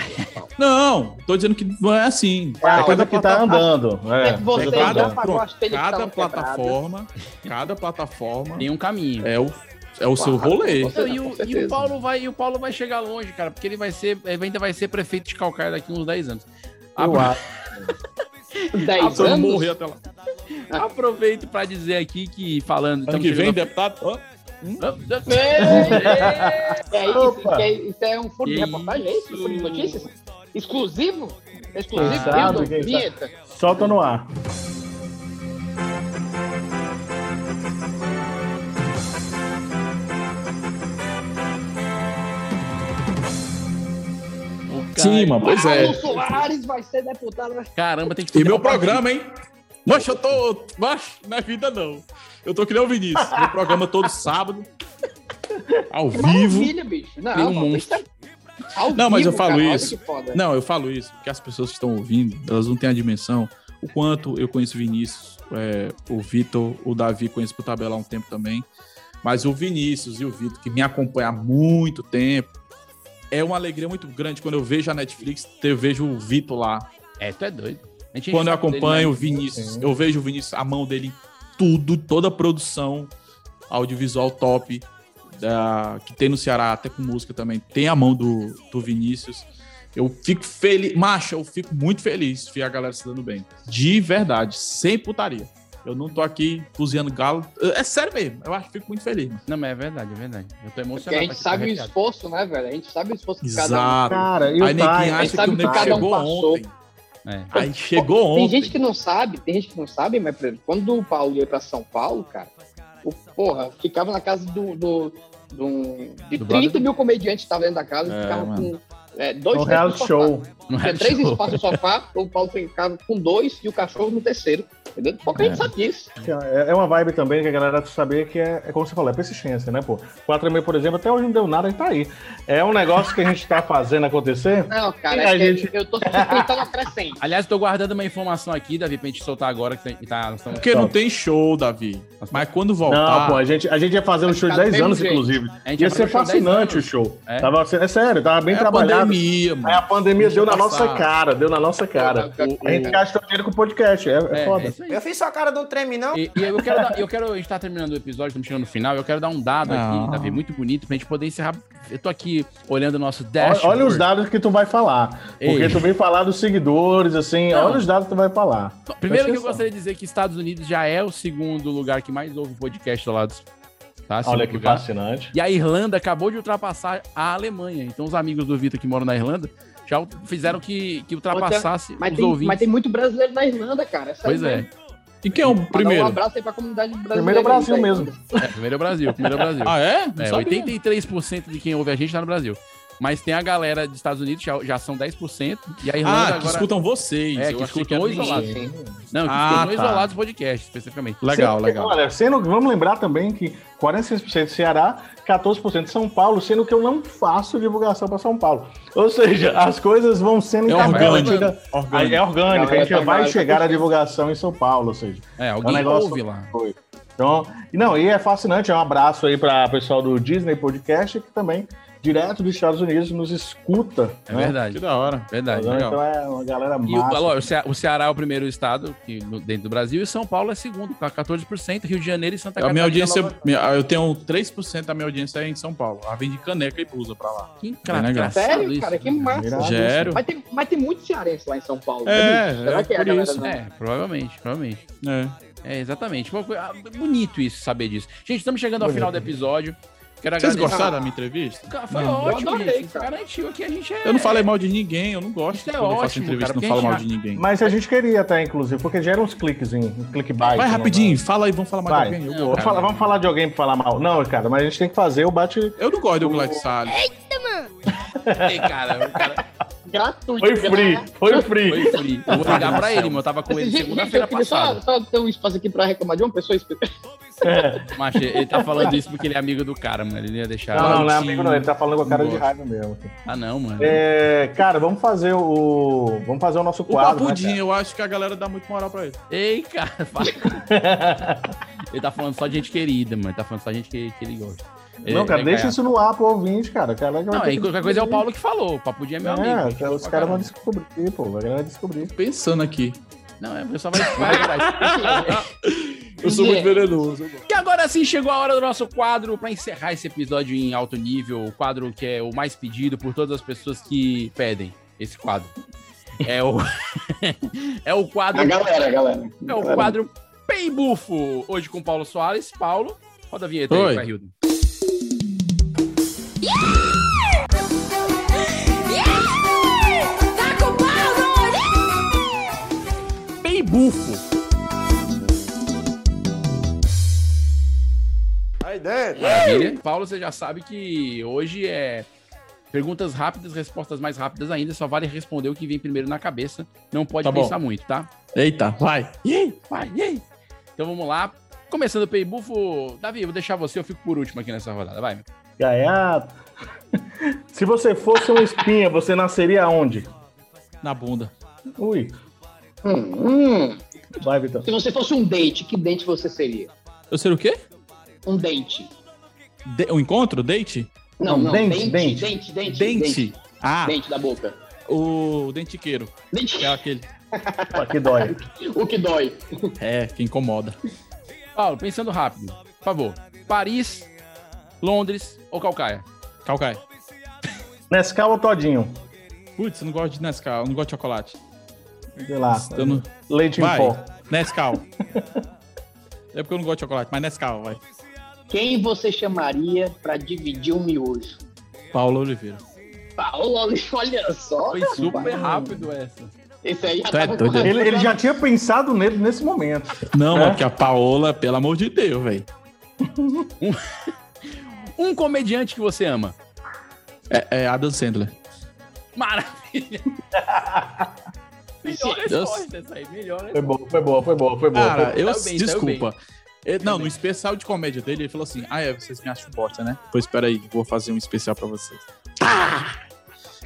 Não, tô dizendo que não é assim. É coisa que tá andando. É É, que você tá pronto, cada estavam plataforma, cada plataforma Tem um caminho. é o, é o seu rolê. Não, e, o, e o Paulo vai, e o Paulo vai chegar longe, cara, porque ele vai ser, ele ainda vai ser prefeito de Calcaia daqui uns 10 anos. Apro- acho. 10 Se eu não anos. morrer até lá. Aproveito pra dizer aqui que falando. Ano que vem, deputado. ó, É isso, é, isso é um furo de reportagem, é isso? Furo de notícias? Exclusivo? Exclusivo, quem sabe. Vinheta. Solta no ar. Sim, mano, pois é. Paulo Soares vai ser deputado. Caramba, tem que E meu programa, hein? Mas eu tô. Mas é vida, não. Eu tô que nem o Vinícius. Meu programa todo sábado. Ao vivo. Maravilha, bicho. Não, Tem um monstro. é ao Não, mas eu vivo, falo cara, isso. que. Não, eu falo isso porque as pessoas que estão ouvindo, elas não têm a dimensão. O quanto eu conheço o Vinícius, é, o Vitor, o Davi conheço por tabela há um tempo também. Mas o Vinícius e o Vitor, que me acompanham há muito tempo, é uma alegria muito grande quando eu vejo a Netflix, eu vejo o Vitor lá. É, tu é doido. Quando eu acompanho o né? Vinícius, eu vejo o Vinícius, a mão dele em tudo, toda a produção audiovisual top da, que tem no Ceará, até com música também, tem a mão do, do Vinícius. Eu fico feliz, macho, eu fico muito feliz de ver a galera se dando bem. De verdade, sem putaria. Eu não tô aqui cozinhando galo. É sério mesmo, eu acho que fico muito feliz. mano. Não, mas é verdade, é verdade. Eu tô Porque emocionado. a gente sabe o esforço, né, velho? A gente sabe o esforço que cada um Exato. Cara, e o Aí ninguém acha que sabe o que nego cada um chegou passou. ontem. É. Aí chegou Tem ontem. gente que não sabe, tem gente que não sabe, mas, por exemplo, quando o Paulo ia pra São Paulo, cara, o, porra, ficava na casa do, do, do- de Do 30 brother? mil comediantes que estavam dentro da casa, É, ficava mano. com é, dois, No reality no show. sofá. Não Tinha é três show. espaços no sofá, o Paulo ficava com dois e o cachorro no terceiro. Entendeu? Pouca gente É. sabe disso. É é uma vibe também que a galera tem que saber que é, é como você falou, é persistência, né, pô? 4 e meio, por exemplo, até hoje não deu nada e tá aí. É um negócio que a gente tá fazendo acontecer. Não, cara, é a que gente- eu tô suspeitando a crescente. Aliás, eu tô guardando uma informação aqui, Davi, pra gente soltar agora. Que tem- tá, Porque não tem show, Davi. Mas quando voltar. Não, pô, a gente, a gente ia fazer um show de ficar do 10 mesmo anos, jeito. inclusive. A gente Ia ser fazer show 10 fascinante o show. É. Tava, é sério, tava bem é a trabalhado. pandemia, mano. Aí a pandemia deu na. Nossa cara, deu na nossa cara. O- A gente gastou dinheiro com o podcast, é, é É, foda. é. Eu fiz sua cara não treme, não? E, e eu quero, dar- eu quero, a gente tá terminando o episódio, estamos chegando no final, eu quero dar um dado Não. aqui, Davi, muito bonito, pra gente poder encerrar. Eu tô aqui olhando o nosso dash. olha os dados que tu vai falar. Porque Ei. tu vem falar dos seguidores, assim, Não. olha os dados que tu vai falar. Primeiro que eu gostaria de dizer que Estados Unidos já é o segundo lugar que mais ouve podcast do lado. Tá? Olha que lugar. fascinante. E a Irlanda acabou de ultrapassar a Alemanha. Então os amigos do Vitor que moram na Irlanda já fizeram que, que ultrapassasse Mas os tem, ouvintes. mas tem muito brasileiro na Irlanda, cara. Essa Pois é. mesmo. E quem é o Mandar Um primeiro? abraço aí pra comunidade brasileira. Primeiro é o Brasil mesmo. É, primeiro é o Brasil, primeiro é o Brasil. Ah, é? Não É, sabia. 83% de quem ouve a gente tá no Brasil. Mas tem a galera dos Estados Unidos, já, já são 10%, e a Irlanda Ah, que agora... escutam vocês. É, Eu que escutam os isolados. ninguém. Não, que Ah, escutam tá. isolados podcast, especificamente. Legal, Sendo- legal. Olha, sendo, vamos lembrar também que 46% Ceará, 14% São Paulo, sendo que eu não faço divulgação para São Paulo. Ou seja, as coisas vão sendo É orgânico. Orgânico. É orgânico, a gente já tá vai chegar a divulgação em São Paulo, ou seja. É, É um alguém negócio- ouve lá. Então, e não, e é fascinante, é um abraço aí para o pessoal do Disney Podcast, que também direto dos Estados Unidos, nos escuta. É né? verdade. Que da hora. Verdade. Então legal. é uma galera E o, massa. ó, o o Ceará é o primeiro estado que, dentro do Brasil e São Paulo é segundo, com 14%. Rio de Janeiro e Santa A Catarina. minha audiência, minha- eu tenho 3% da minha audiência é em São Paulo. Ela vem de caneca e blusa pra lá. Que legal. engraçado Sério, isso. cara, que massa. Irado. Sério? Mas tem, mas tem muito cearense lá em São Paulo. É, né? Será é que a por galera isso. não- É, provavelmente, provavelmente. É. É, exatamente. Ah, Bonito isso, saber disso. Gente, estamos chegando ao final do episódio. Quero Vocês agradecer- gostaram da minha entrevista? Cara, Foi Não. ótimo, Eu adorei, cara. Garantiu aqui, a gente é... Eu não falei mal de ninguém, eu não gosto Isso é quando eu faço entrevista cara, e não falo mal de ninguém. Mas a gente queria até, inclusive, porque gera uns cliquezinhos, um clickbait. Vai né, rapidinho, mano? fala aí, vamos falar mais Vai. de alguém. Eu, Não, gosto. Vamos falar, vamos falar de alguém pra falar mal. Não, cara, mas a gente tem que fazer o bate. eu não gosto do Black Salles. Ei, cara, o cara Gratuito. Foi free, foi free. foi free. Eu vou ligar pra ele, mano. Eu tava com ele segunda-feira queria só, passada. só ter um espaço aqui pra reclamar de uma pessoa específica. Macho, ele tá falando isso porque ele é amigo do cara, mano. Ele não ia deixar. Não, não, não é amigo, não. Ele tá falando com a cara de Gosto. raiva mesmo. Ah, não, mano. É, cara, vamos fazer o. Vamos fazer o nosso O quadro. né, Papudinho, eu acho que a galera dá muito moral pra ele. Ei, cara. fala. *laughs* *laughs* ele tá falando só de gente querida, mano. Ele tá falando só de gente que, que ele gosta. Não, cara, É, deixa é, isso no ar pro ouvinte, cara. cara Não, aí qualquer coisa é o Paulo que falou. O Papudinho é meu amigo. É, gente, cara, os caras vão descobrir, pô. A galera vai descobrir. Pensando aqui. Não, é, o pessoal vai, vai atrás. *laughs* Eu sou muito venenoso. E agora sim chegou a hora do nosso quadro para encerrar esse episódio em alto nível, o quadro que é o mais pedido por todas as pessoas que pedem esse quadro. É o *laughs* é o quadro A galera, a galera. é o quadro Pei Bufo, hoje com Paulo Soares. Paulo, roda a vinheta aí, Oi. vai, Hilton. Tá Pei Bufo. A ideia. Maravilha. Paulo, você já sabe que hoje é perguntas rápidas, respostas mais rápidas ainda, só vale responder o que vem primeiro na cabeça. Não pode Tá bom. pensar muito, tá? Eita, vai. Aí? Vai, aí? Então vamos lá. Começando o Pei Bufo. Davi, eu vou deixar você, eu fico por último aqui nessa rodada. Vai. Gaiato. *laughs* Se você fosse uma espinha, você nasceria onde? Na bunda. Ui. Hum, hum. Vai, Vitor. Se você fosse um dente, que dente você seria? Eu ser o quê? Um dente. De- um encontro? Date? Não, Não, não. dente, Dente, dente. dente, dente. Dente. Ah, Dente da boca. o dentiqueiro. Dente. É aquele. *laughs* Pô, que dói. O que dói. É, que incomoda. Paulo, pensando rápido. Por favor. Paris, Londres ou Calcaia? Calcai. Nescau ou Todinho? Putz, eu não gosto de Nescau, eu não gosto de chocolate. Sei lá. Eu não... Leite em Vai, pó. Nescau. *laughs* É porque eu não gosto de chocolate, mas Nescau, vai. Quem você chamaria pra dividir um miojo? Paulo Oliveira. Paulo, olha só. Foi super rápido essa. Esse aí já é tava Ele, ele já tinha pensado nele nesse momento. Não, É? mano, porque a Paola, pelo amor de Deus, velho. *laughs* Um comediante que você ama. É, é Adam Sandler. Maravilha. *laughs* Melhor resposta essa aí. Melhor Foi boa, foi boa, foi boa, foi boa. Cara, Foi- eu. Bem, desculpa. É, não, no especial de comédia dele, ele falou assim: Ah, é, vocês me acham bosta, né? Pois espera aí, vou fazer um especial pra vocês.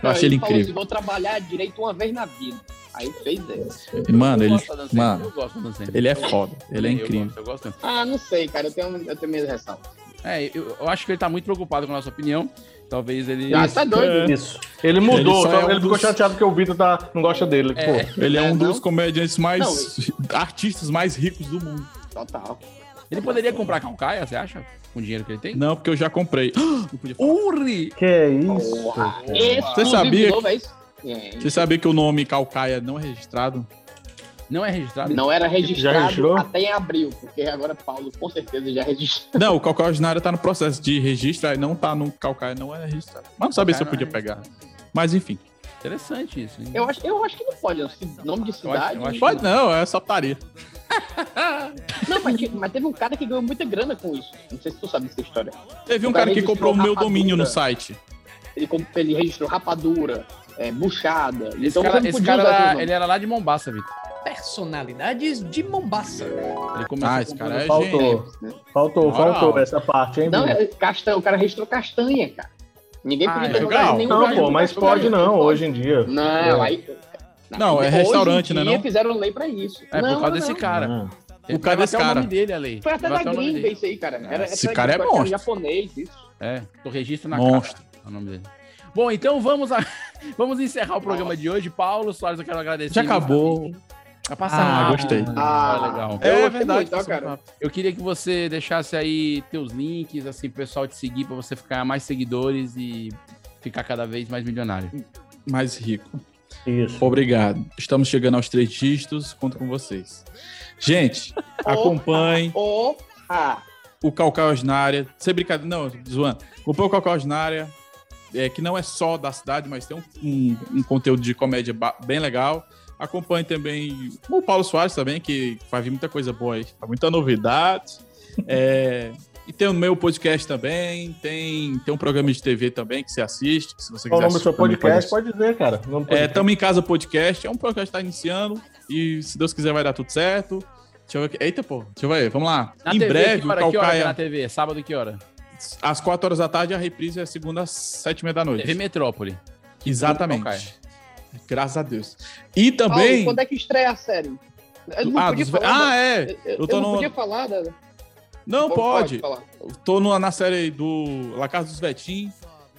Eu achei ele assim, incrível. vou trabalhar direito uma vez na vida. Aí fez essa. Mano, ele. Mano, ele é foda. Ele é Eu incrível. gosto, eu gosto. Ah, não sei, cara. Eu tenho, eu tenho minhas ressalvas. É, eu, eu acho que ele tá muito preocupado com a nossa opinião. Talvez ele. Ah, tá doido. Isso. Ele mudou, Ele só só- é um ele ficou dos- chateado porque o Vitor tá, não gosta dele. É. Pô, Ele é, É, um não? dos comediantes mais. artistas mais ricos do mundo. Total. Ele poderia comprar calcaia, você acha? Com o dinheiro que ele tem? Não, porque eu já comprei. *gasps* Não. Urri! que é isso? Exclusivo sabia é? É. Você sabia que o nome Calcaia não é registrado? Não é registrado? Não era Já registrado registrou? até em abril, porque agora Paulo com certeza já registrou. Não, o Calcaia Ordinário tá no processo de registro, aí não tá no Calcaia, não é registrado. Mas não sabia se eu podia é pegar. Mas enfim. Interessante isso. hein? Eu acho, eu acho que não pode, nome de Eu acho- cidade. eu acho- Pode não, é só putaria. *laughs* Não, mas, mas teve um cara que ganhou muita grana com isso. Não sei se tu sabe dessa história. Teve um cara cara que comprou o meu domínio no site. Ele, ele registrou rapadura, é, buchada. Esse então cara, esse cara era, ele era lá de Mombaça, Vitor. Personalidades de Mombasa. Ele começou Ah, esse cara é Faltou, gênio. faltou, Moral. faltou essa parte, hein, Não, é castanha, o cara registrou castanha, cara. Ninguém Ah, podia é ter legal. jogado nenhum Não, pô, mas pode de não, pode. hoje em dia. Não, É. aí. Não, é hoje restaurante, em né, dia não? fizeram lei pra isso. É, não, por causa não, desse não. cara. Ah. Ele O cara desse até cara. o nome dele, a lei. Foi até da o nome gringa dele. isso aí, cara. Era, Esse cara é monstro. japonês, isso. É, tô registro na Monstro. cara. é o nome dele. Bom, então vamos, a- *laughs* vamos encerrar o programa de hoje. Paulo Soares, eu quero agradecer. Já acabou. Vai passar Ah, rápido. gostei. Ah, legal. É Eu gostei verdade, muito, passou cara. Eu queria que você deixasse aí teus links, assim, pro pessoal te seguir, pra você ficar mais seguidores e ficar cada vez mais milionário. Mais rico. Isso. Obrigado. Estamos chegando aos três dígitos. Conto com vocês. Gente, *laughs* acompanhem Porra! o Calcaus Ordinária. Sem brincadeira, não, zoando. Acompanhe o Calcaus Ordinária, é, que não é só da cidade, mas tem um, um- um conteúdo de comédia bem legal. Acompanhe também o Paulo Soares também, que vai vir muita coisa boa aí. Muita novidade. É, e tem o meu podcast também. Tem, tem um programa de TV também que você assiste. Se você Qual o quiser nome do seu podcast? pode dizer, cara. O é. Tamo em Casa Podcast. É um podcast que está iniciando. E se Deus quiser, vai dar tudo certo. Deixa eu ver aqui. Eita, pô. Deixa eu ver. Vamos lá. Na em TV, breve, que o hora, que hora que é Calcaia. na TV? Sábado que hora? Às 4 horas da tarde, a reprise é segunda às 7 e meia da noite. TV Metrópole. Exatamente. Calcaia. Graças a Deus. E também. Paulo, quando é que estreia a série? Eu não Ah, podia dos- falar. ah, é. Eu, eu Eu tô não no- podia falar da. Não, Pode pode. falar. Tô no- na série do La Casa dos Vetim.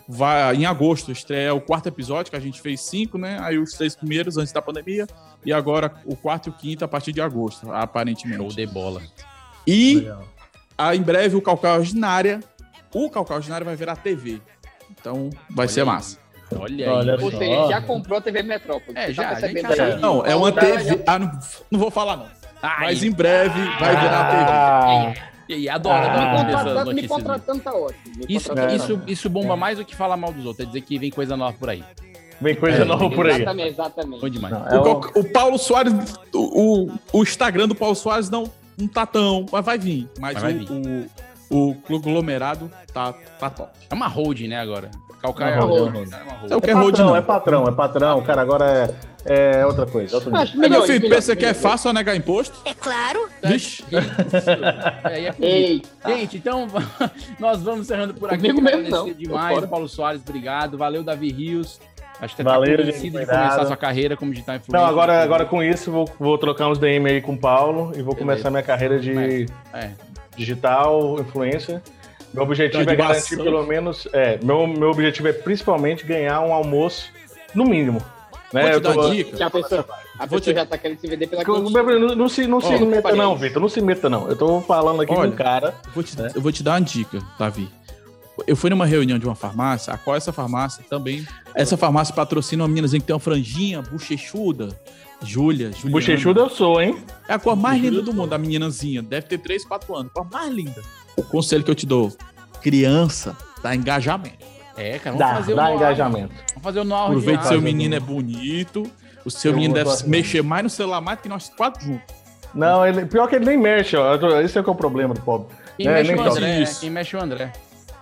Vai, em agosto estreia o quarto episódio, que a gente fez cinco, né? Aí os três primeiros antes da pandemia. E agora o quarto e o quinto a partir de agosto, aparentemente. Show de bola. E ah, em breve o Calcal Ordinária. O Calcal Ordinária vai virar TV. Então vai ser aí. massa. Olha aí. Olha Ou só. seja, já comprou a TV Metrópole. É, já, tá a gente percebendo já aí? sabe. Não, é uma TV. Ah, não, não vou falar, não. Ai, Mas em breve vai virar TV. Ah, E, e adora, Ah. adora Me contratando, me contratando tá ótimo. Me Isso, contratando. isso, isso bomba mais do que falar mal dos outros. É dizer que vem coisa nova por aí. vem coisa É, nova por aí. Exatamente, exatamente. Bom demais. Não, O, é o- o Paulo Soares, o, o, o Instagram do Paulo Soares não, não tá tão, mas vai vir. Mas, Mas vai o, vir. o, o conglomerado tá, tá top. É uma holding, né, agora? Calcaia Uma é. É. É o que é É road, patrão, não. é patrão, é patrão. Cara, agora é, é outra coisa. Outro É, meu melhor, filho, melhor, pensa que é fácil negar imposto? É claro. Vixe. É, é. Gente, então *laughs* nós vamos encerrando por aqui. Comigo mesmo, não. demais. Paulo Soares, obrigado. Valeu, Davi Rios. Acho que Valeu, tá gente, de obrigado. começar sua carreira como digital influencer. Não, agora, agora com isso, vou, vou trocar uns DM aí com o Paulo e vou Beleza. começar minha carreira de É. digital influencer. Meu objetivo Tá é garantir pelo menos. É, meu, meu objetivo é principalmente ganhar um almoço, no mínimo. Né? Vou te Eu dar tô- uma dica. Já pensou? A pessoa te- já tá querendo se vender pela Não, quentinha. não, não se, não se Ó, meta, não. Vitor. Não se meta, não. Eu tô falando aqui Olha, com um cara. Vou te, Eu vou te dar uma dica, Davi. Eu fui numa reunião de uma farmácia, a qual essa farmácia também. Essa farmácia patrocina uma meninazinha que tem uma franjinha, bochechuda. Júlia, Juliana. Bochechudo eu sou, hein? É a cor mais linda do mundo, a meninazinha. Deve ter 3, 4 anos. A cor mais linda. O conselho que eu te dou: criança dá engajamento. É, cara, vamos Dá, fazer o dá know-how. engajamento. Vamos fazer o know Aproveite de seu menino é bonito. O seu Eu menino deve gostar. mexer mais no celular mais do que nós quatro juntos. Não, ele, pior que ele nem mexe, ó. Esse é que é o problema do pobre. Quem É, mexe nem o. André, né? Quem mexe o André.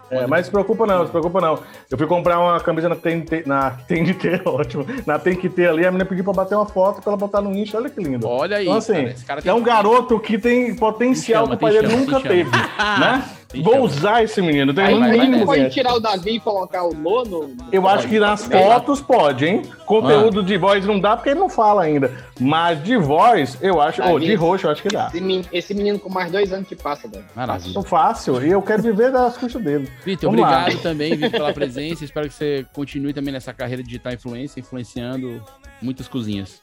É, mas se preocupa não, se preocupa não. Eu fui comprar uma camisa na TNT, na TNT, *laughs* ótimo. Na Tem Que Ter ali, a menina pediu pra bater uma foto pra ela botar no Insta, olha que lindo. Olha aí, Então assim, cara, esse cara tem é um garoto que tem potencial Tem que o chama, pai tem dele chama, nunca tem teve, chama. *laughs* né? Vou usar esse menino, tem Aí um vai, mínimo. Pode tirar o Davi e colocar o Nono? Eu acho que nas fotos pode, hein? Conteúdo de voz não dá porque ele não fala ainda. Mas de voz, eu acho. Ou de Davi, roxo, eu acho que dá. Esse menino, esse menino com mais dois anos que passa, Davi. Maravilha. Fácil e eu quero viver das custas dele. Vitor, Vamos lá. obrigado também, Vitor, pela presença. Espero que você continue também nessa carreira de digital influência, influenciando muitas cozinhas.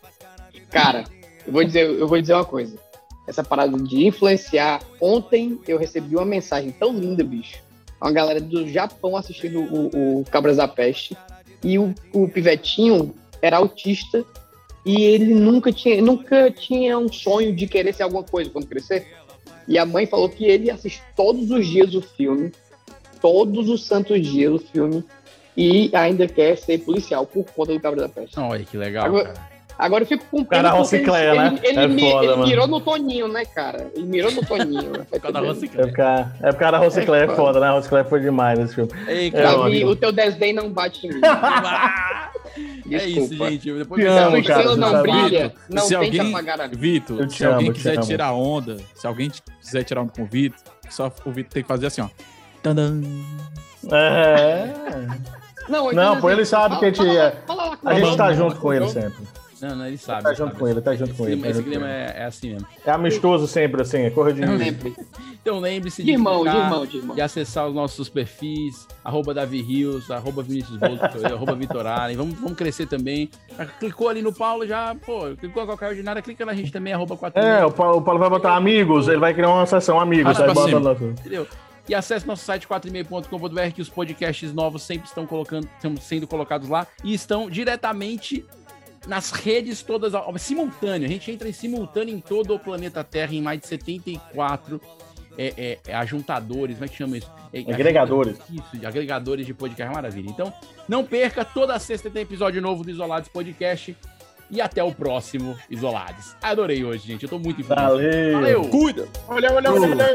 Cara, eu vou dizer, eu vou dizer uma coisa. Essa parada de influenciar. Ontem eu recebi uma mensagem tão linda, bicho. Uma galera do Japão assistindo o, o Cabras da Peste. E o, o Pivetinho era autista. E ele nunca tinha, nunca tinha um sonho de querer ser alguma coisa quando crescer. E a mãe falou que ele assiste todos os dias o filme. Todos os santos dias o filme. E ainda quer ser policial por conta do Cabras da Peste. Olha que legal, Agora- cara. Agora eu fico com Cara, pena porque Rocicleia, ele, né? ele, É foda, ele mano. mirou no Toninho, né, cara? Ele mirou no Toninho. Rocicleia. É porque a, é porque a Rociclé é foda, né? A Rociclé foi demais nesse filme. Ei, É cara, Davi, ótimo. o teu desdém não bate em mim. *laughs* é isso, gente. Depois Te amo, cara, não sabe. brilha, não se tente alguém, apagar a. Vitor, se alguém amo, te quiser tirar onda, se alguém quiser tirar onda com o Vitor, só o Vitor tem que fazer assim, ó. É. Não, Não, pô, ele sabe que a gente, é- fala lá com a gente tá junto com ele sempre. Não, não, ele sabe. Tá ele junto sabe. com ele, tá junto Esse com ele. clima, tá esse clima ele. é, é assim mesmo. É amistoso sempre, assim, é corra de Sempre. Então lembre-se De irmão, de irmão, de irmão. de acessar os nossos perfis, arroba Davi Rios, arroba Vinícius eu, *laughs* arroba Vitor Allen. Vamos, vamos crescer também. Ah, Clicou ali no Paulo, já, pô, clicou em qualquer ordinária, clica na gente também, arroba 4 É, o Paulo, o Paulo vai botar amigos, ele vai criar uma seção amigos, Arrasta aí bota lá. Entendeu? E acesse nosso site 4e-mail.com.br que os podcasts novos sempre estão colocando, estão sendo colocados lá e estão diretamente nas redes todas ao- simultâneo. A gente entra em simultâneo em todo o planeta Terra, em mais de 74 é, é, é, ajuntadores, como é que chama isso? É, Agregadores. Isso, de agregadores de podcast, maravilha. Então, não perca, toda sexta tem episódio novo do Isolados Podcast. E até o próximo Isolados. Adorei hoje, gente. Eu tô muito infeliz. Valeu. Valeu. Cuida. Olha, olha, olha, olha.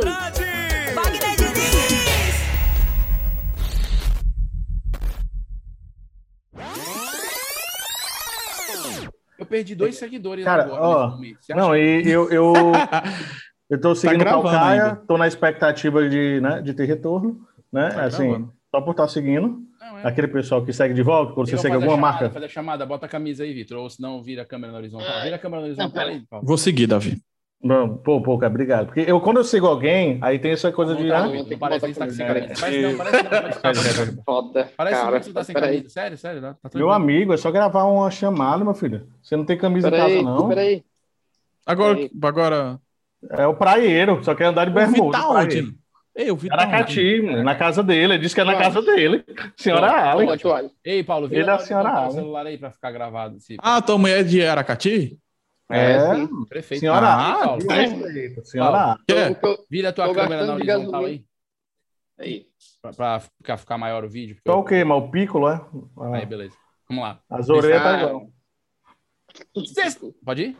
Perdi dois seguidores Cara, agora ó, nesse momento. Você não, e eu, eu, *laughs* eu tô seguindo o gravando Calcaia, ainda. tô na expectativa de, né, de ter retorno, né, Tá assim, gravando. só por estar seguindo, Não, é. aquele pessoal que segue de volta, quando você segue alguma chamada, marca. Fazer a chamada, bota a camisa aí, Vitor. Ou senão vira a câmera na horizontal. Vira a câmera na horizontal pera. aí, Paulo. Vou seguir, Davi. Não, pô, pô, cara, obrigado. Porque eu, quando eu sigo alguém, aí tem essa coisa de. Né, não, *laughs* não parece que *laughs* você tá sem camisa. Parece não, parece não. Parece, parece, Foda. parece cara, que você tá sem camisa. Sério, sério. Tá, tá Meu tranquilo. amigo, é só gravar uma chamada, meu filho. Você não tem camisa em Peraí, casa, não. peraí. Agora, Peraí. agora. É o praieiro, só quer andar de O bermuda. tá onde? Ei, o Vitor tá? Aracati, mano, na casa dele. Ele disse que é na casa dele. *laughs* Senhora Allen. Olha. Ei, Paulo, vira Ele é a senhora o Allen. celular aí pra ficar gravado. Se... Ah, tua mulher é de Aracati? É, sim. Perfeito. senhora Ah, Paulo, respeita, senhora Paulo. Que é? Que eu- Vira a tua Tô câmera na horizontal aí. Aí. Pra, pra ficar, ficar maior o vídeo. eu- o quê? Mas o piccolo, é? Ah, Aí, beleza. Vamos lá. As orelhas tá Ah. igual. Sexta. Pode ir?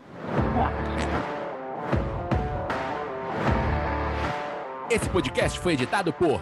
Esse podcast foi editado por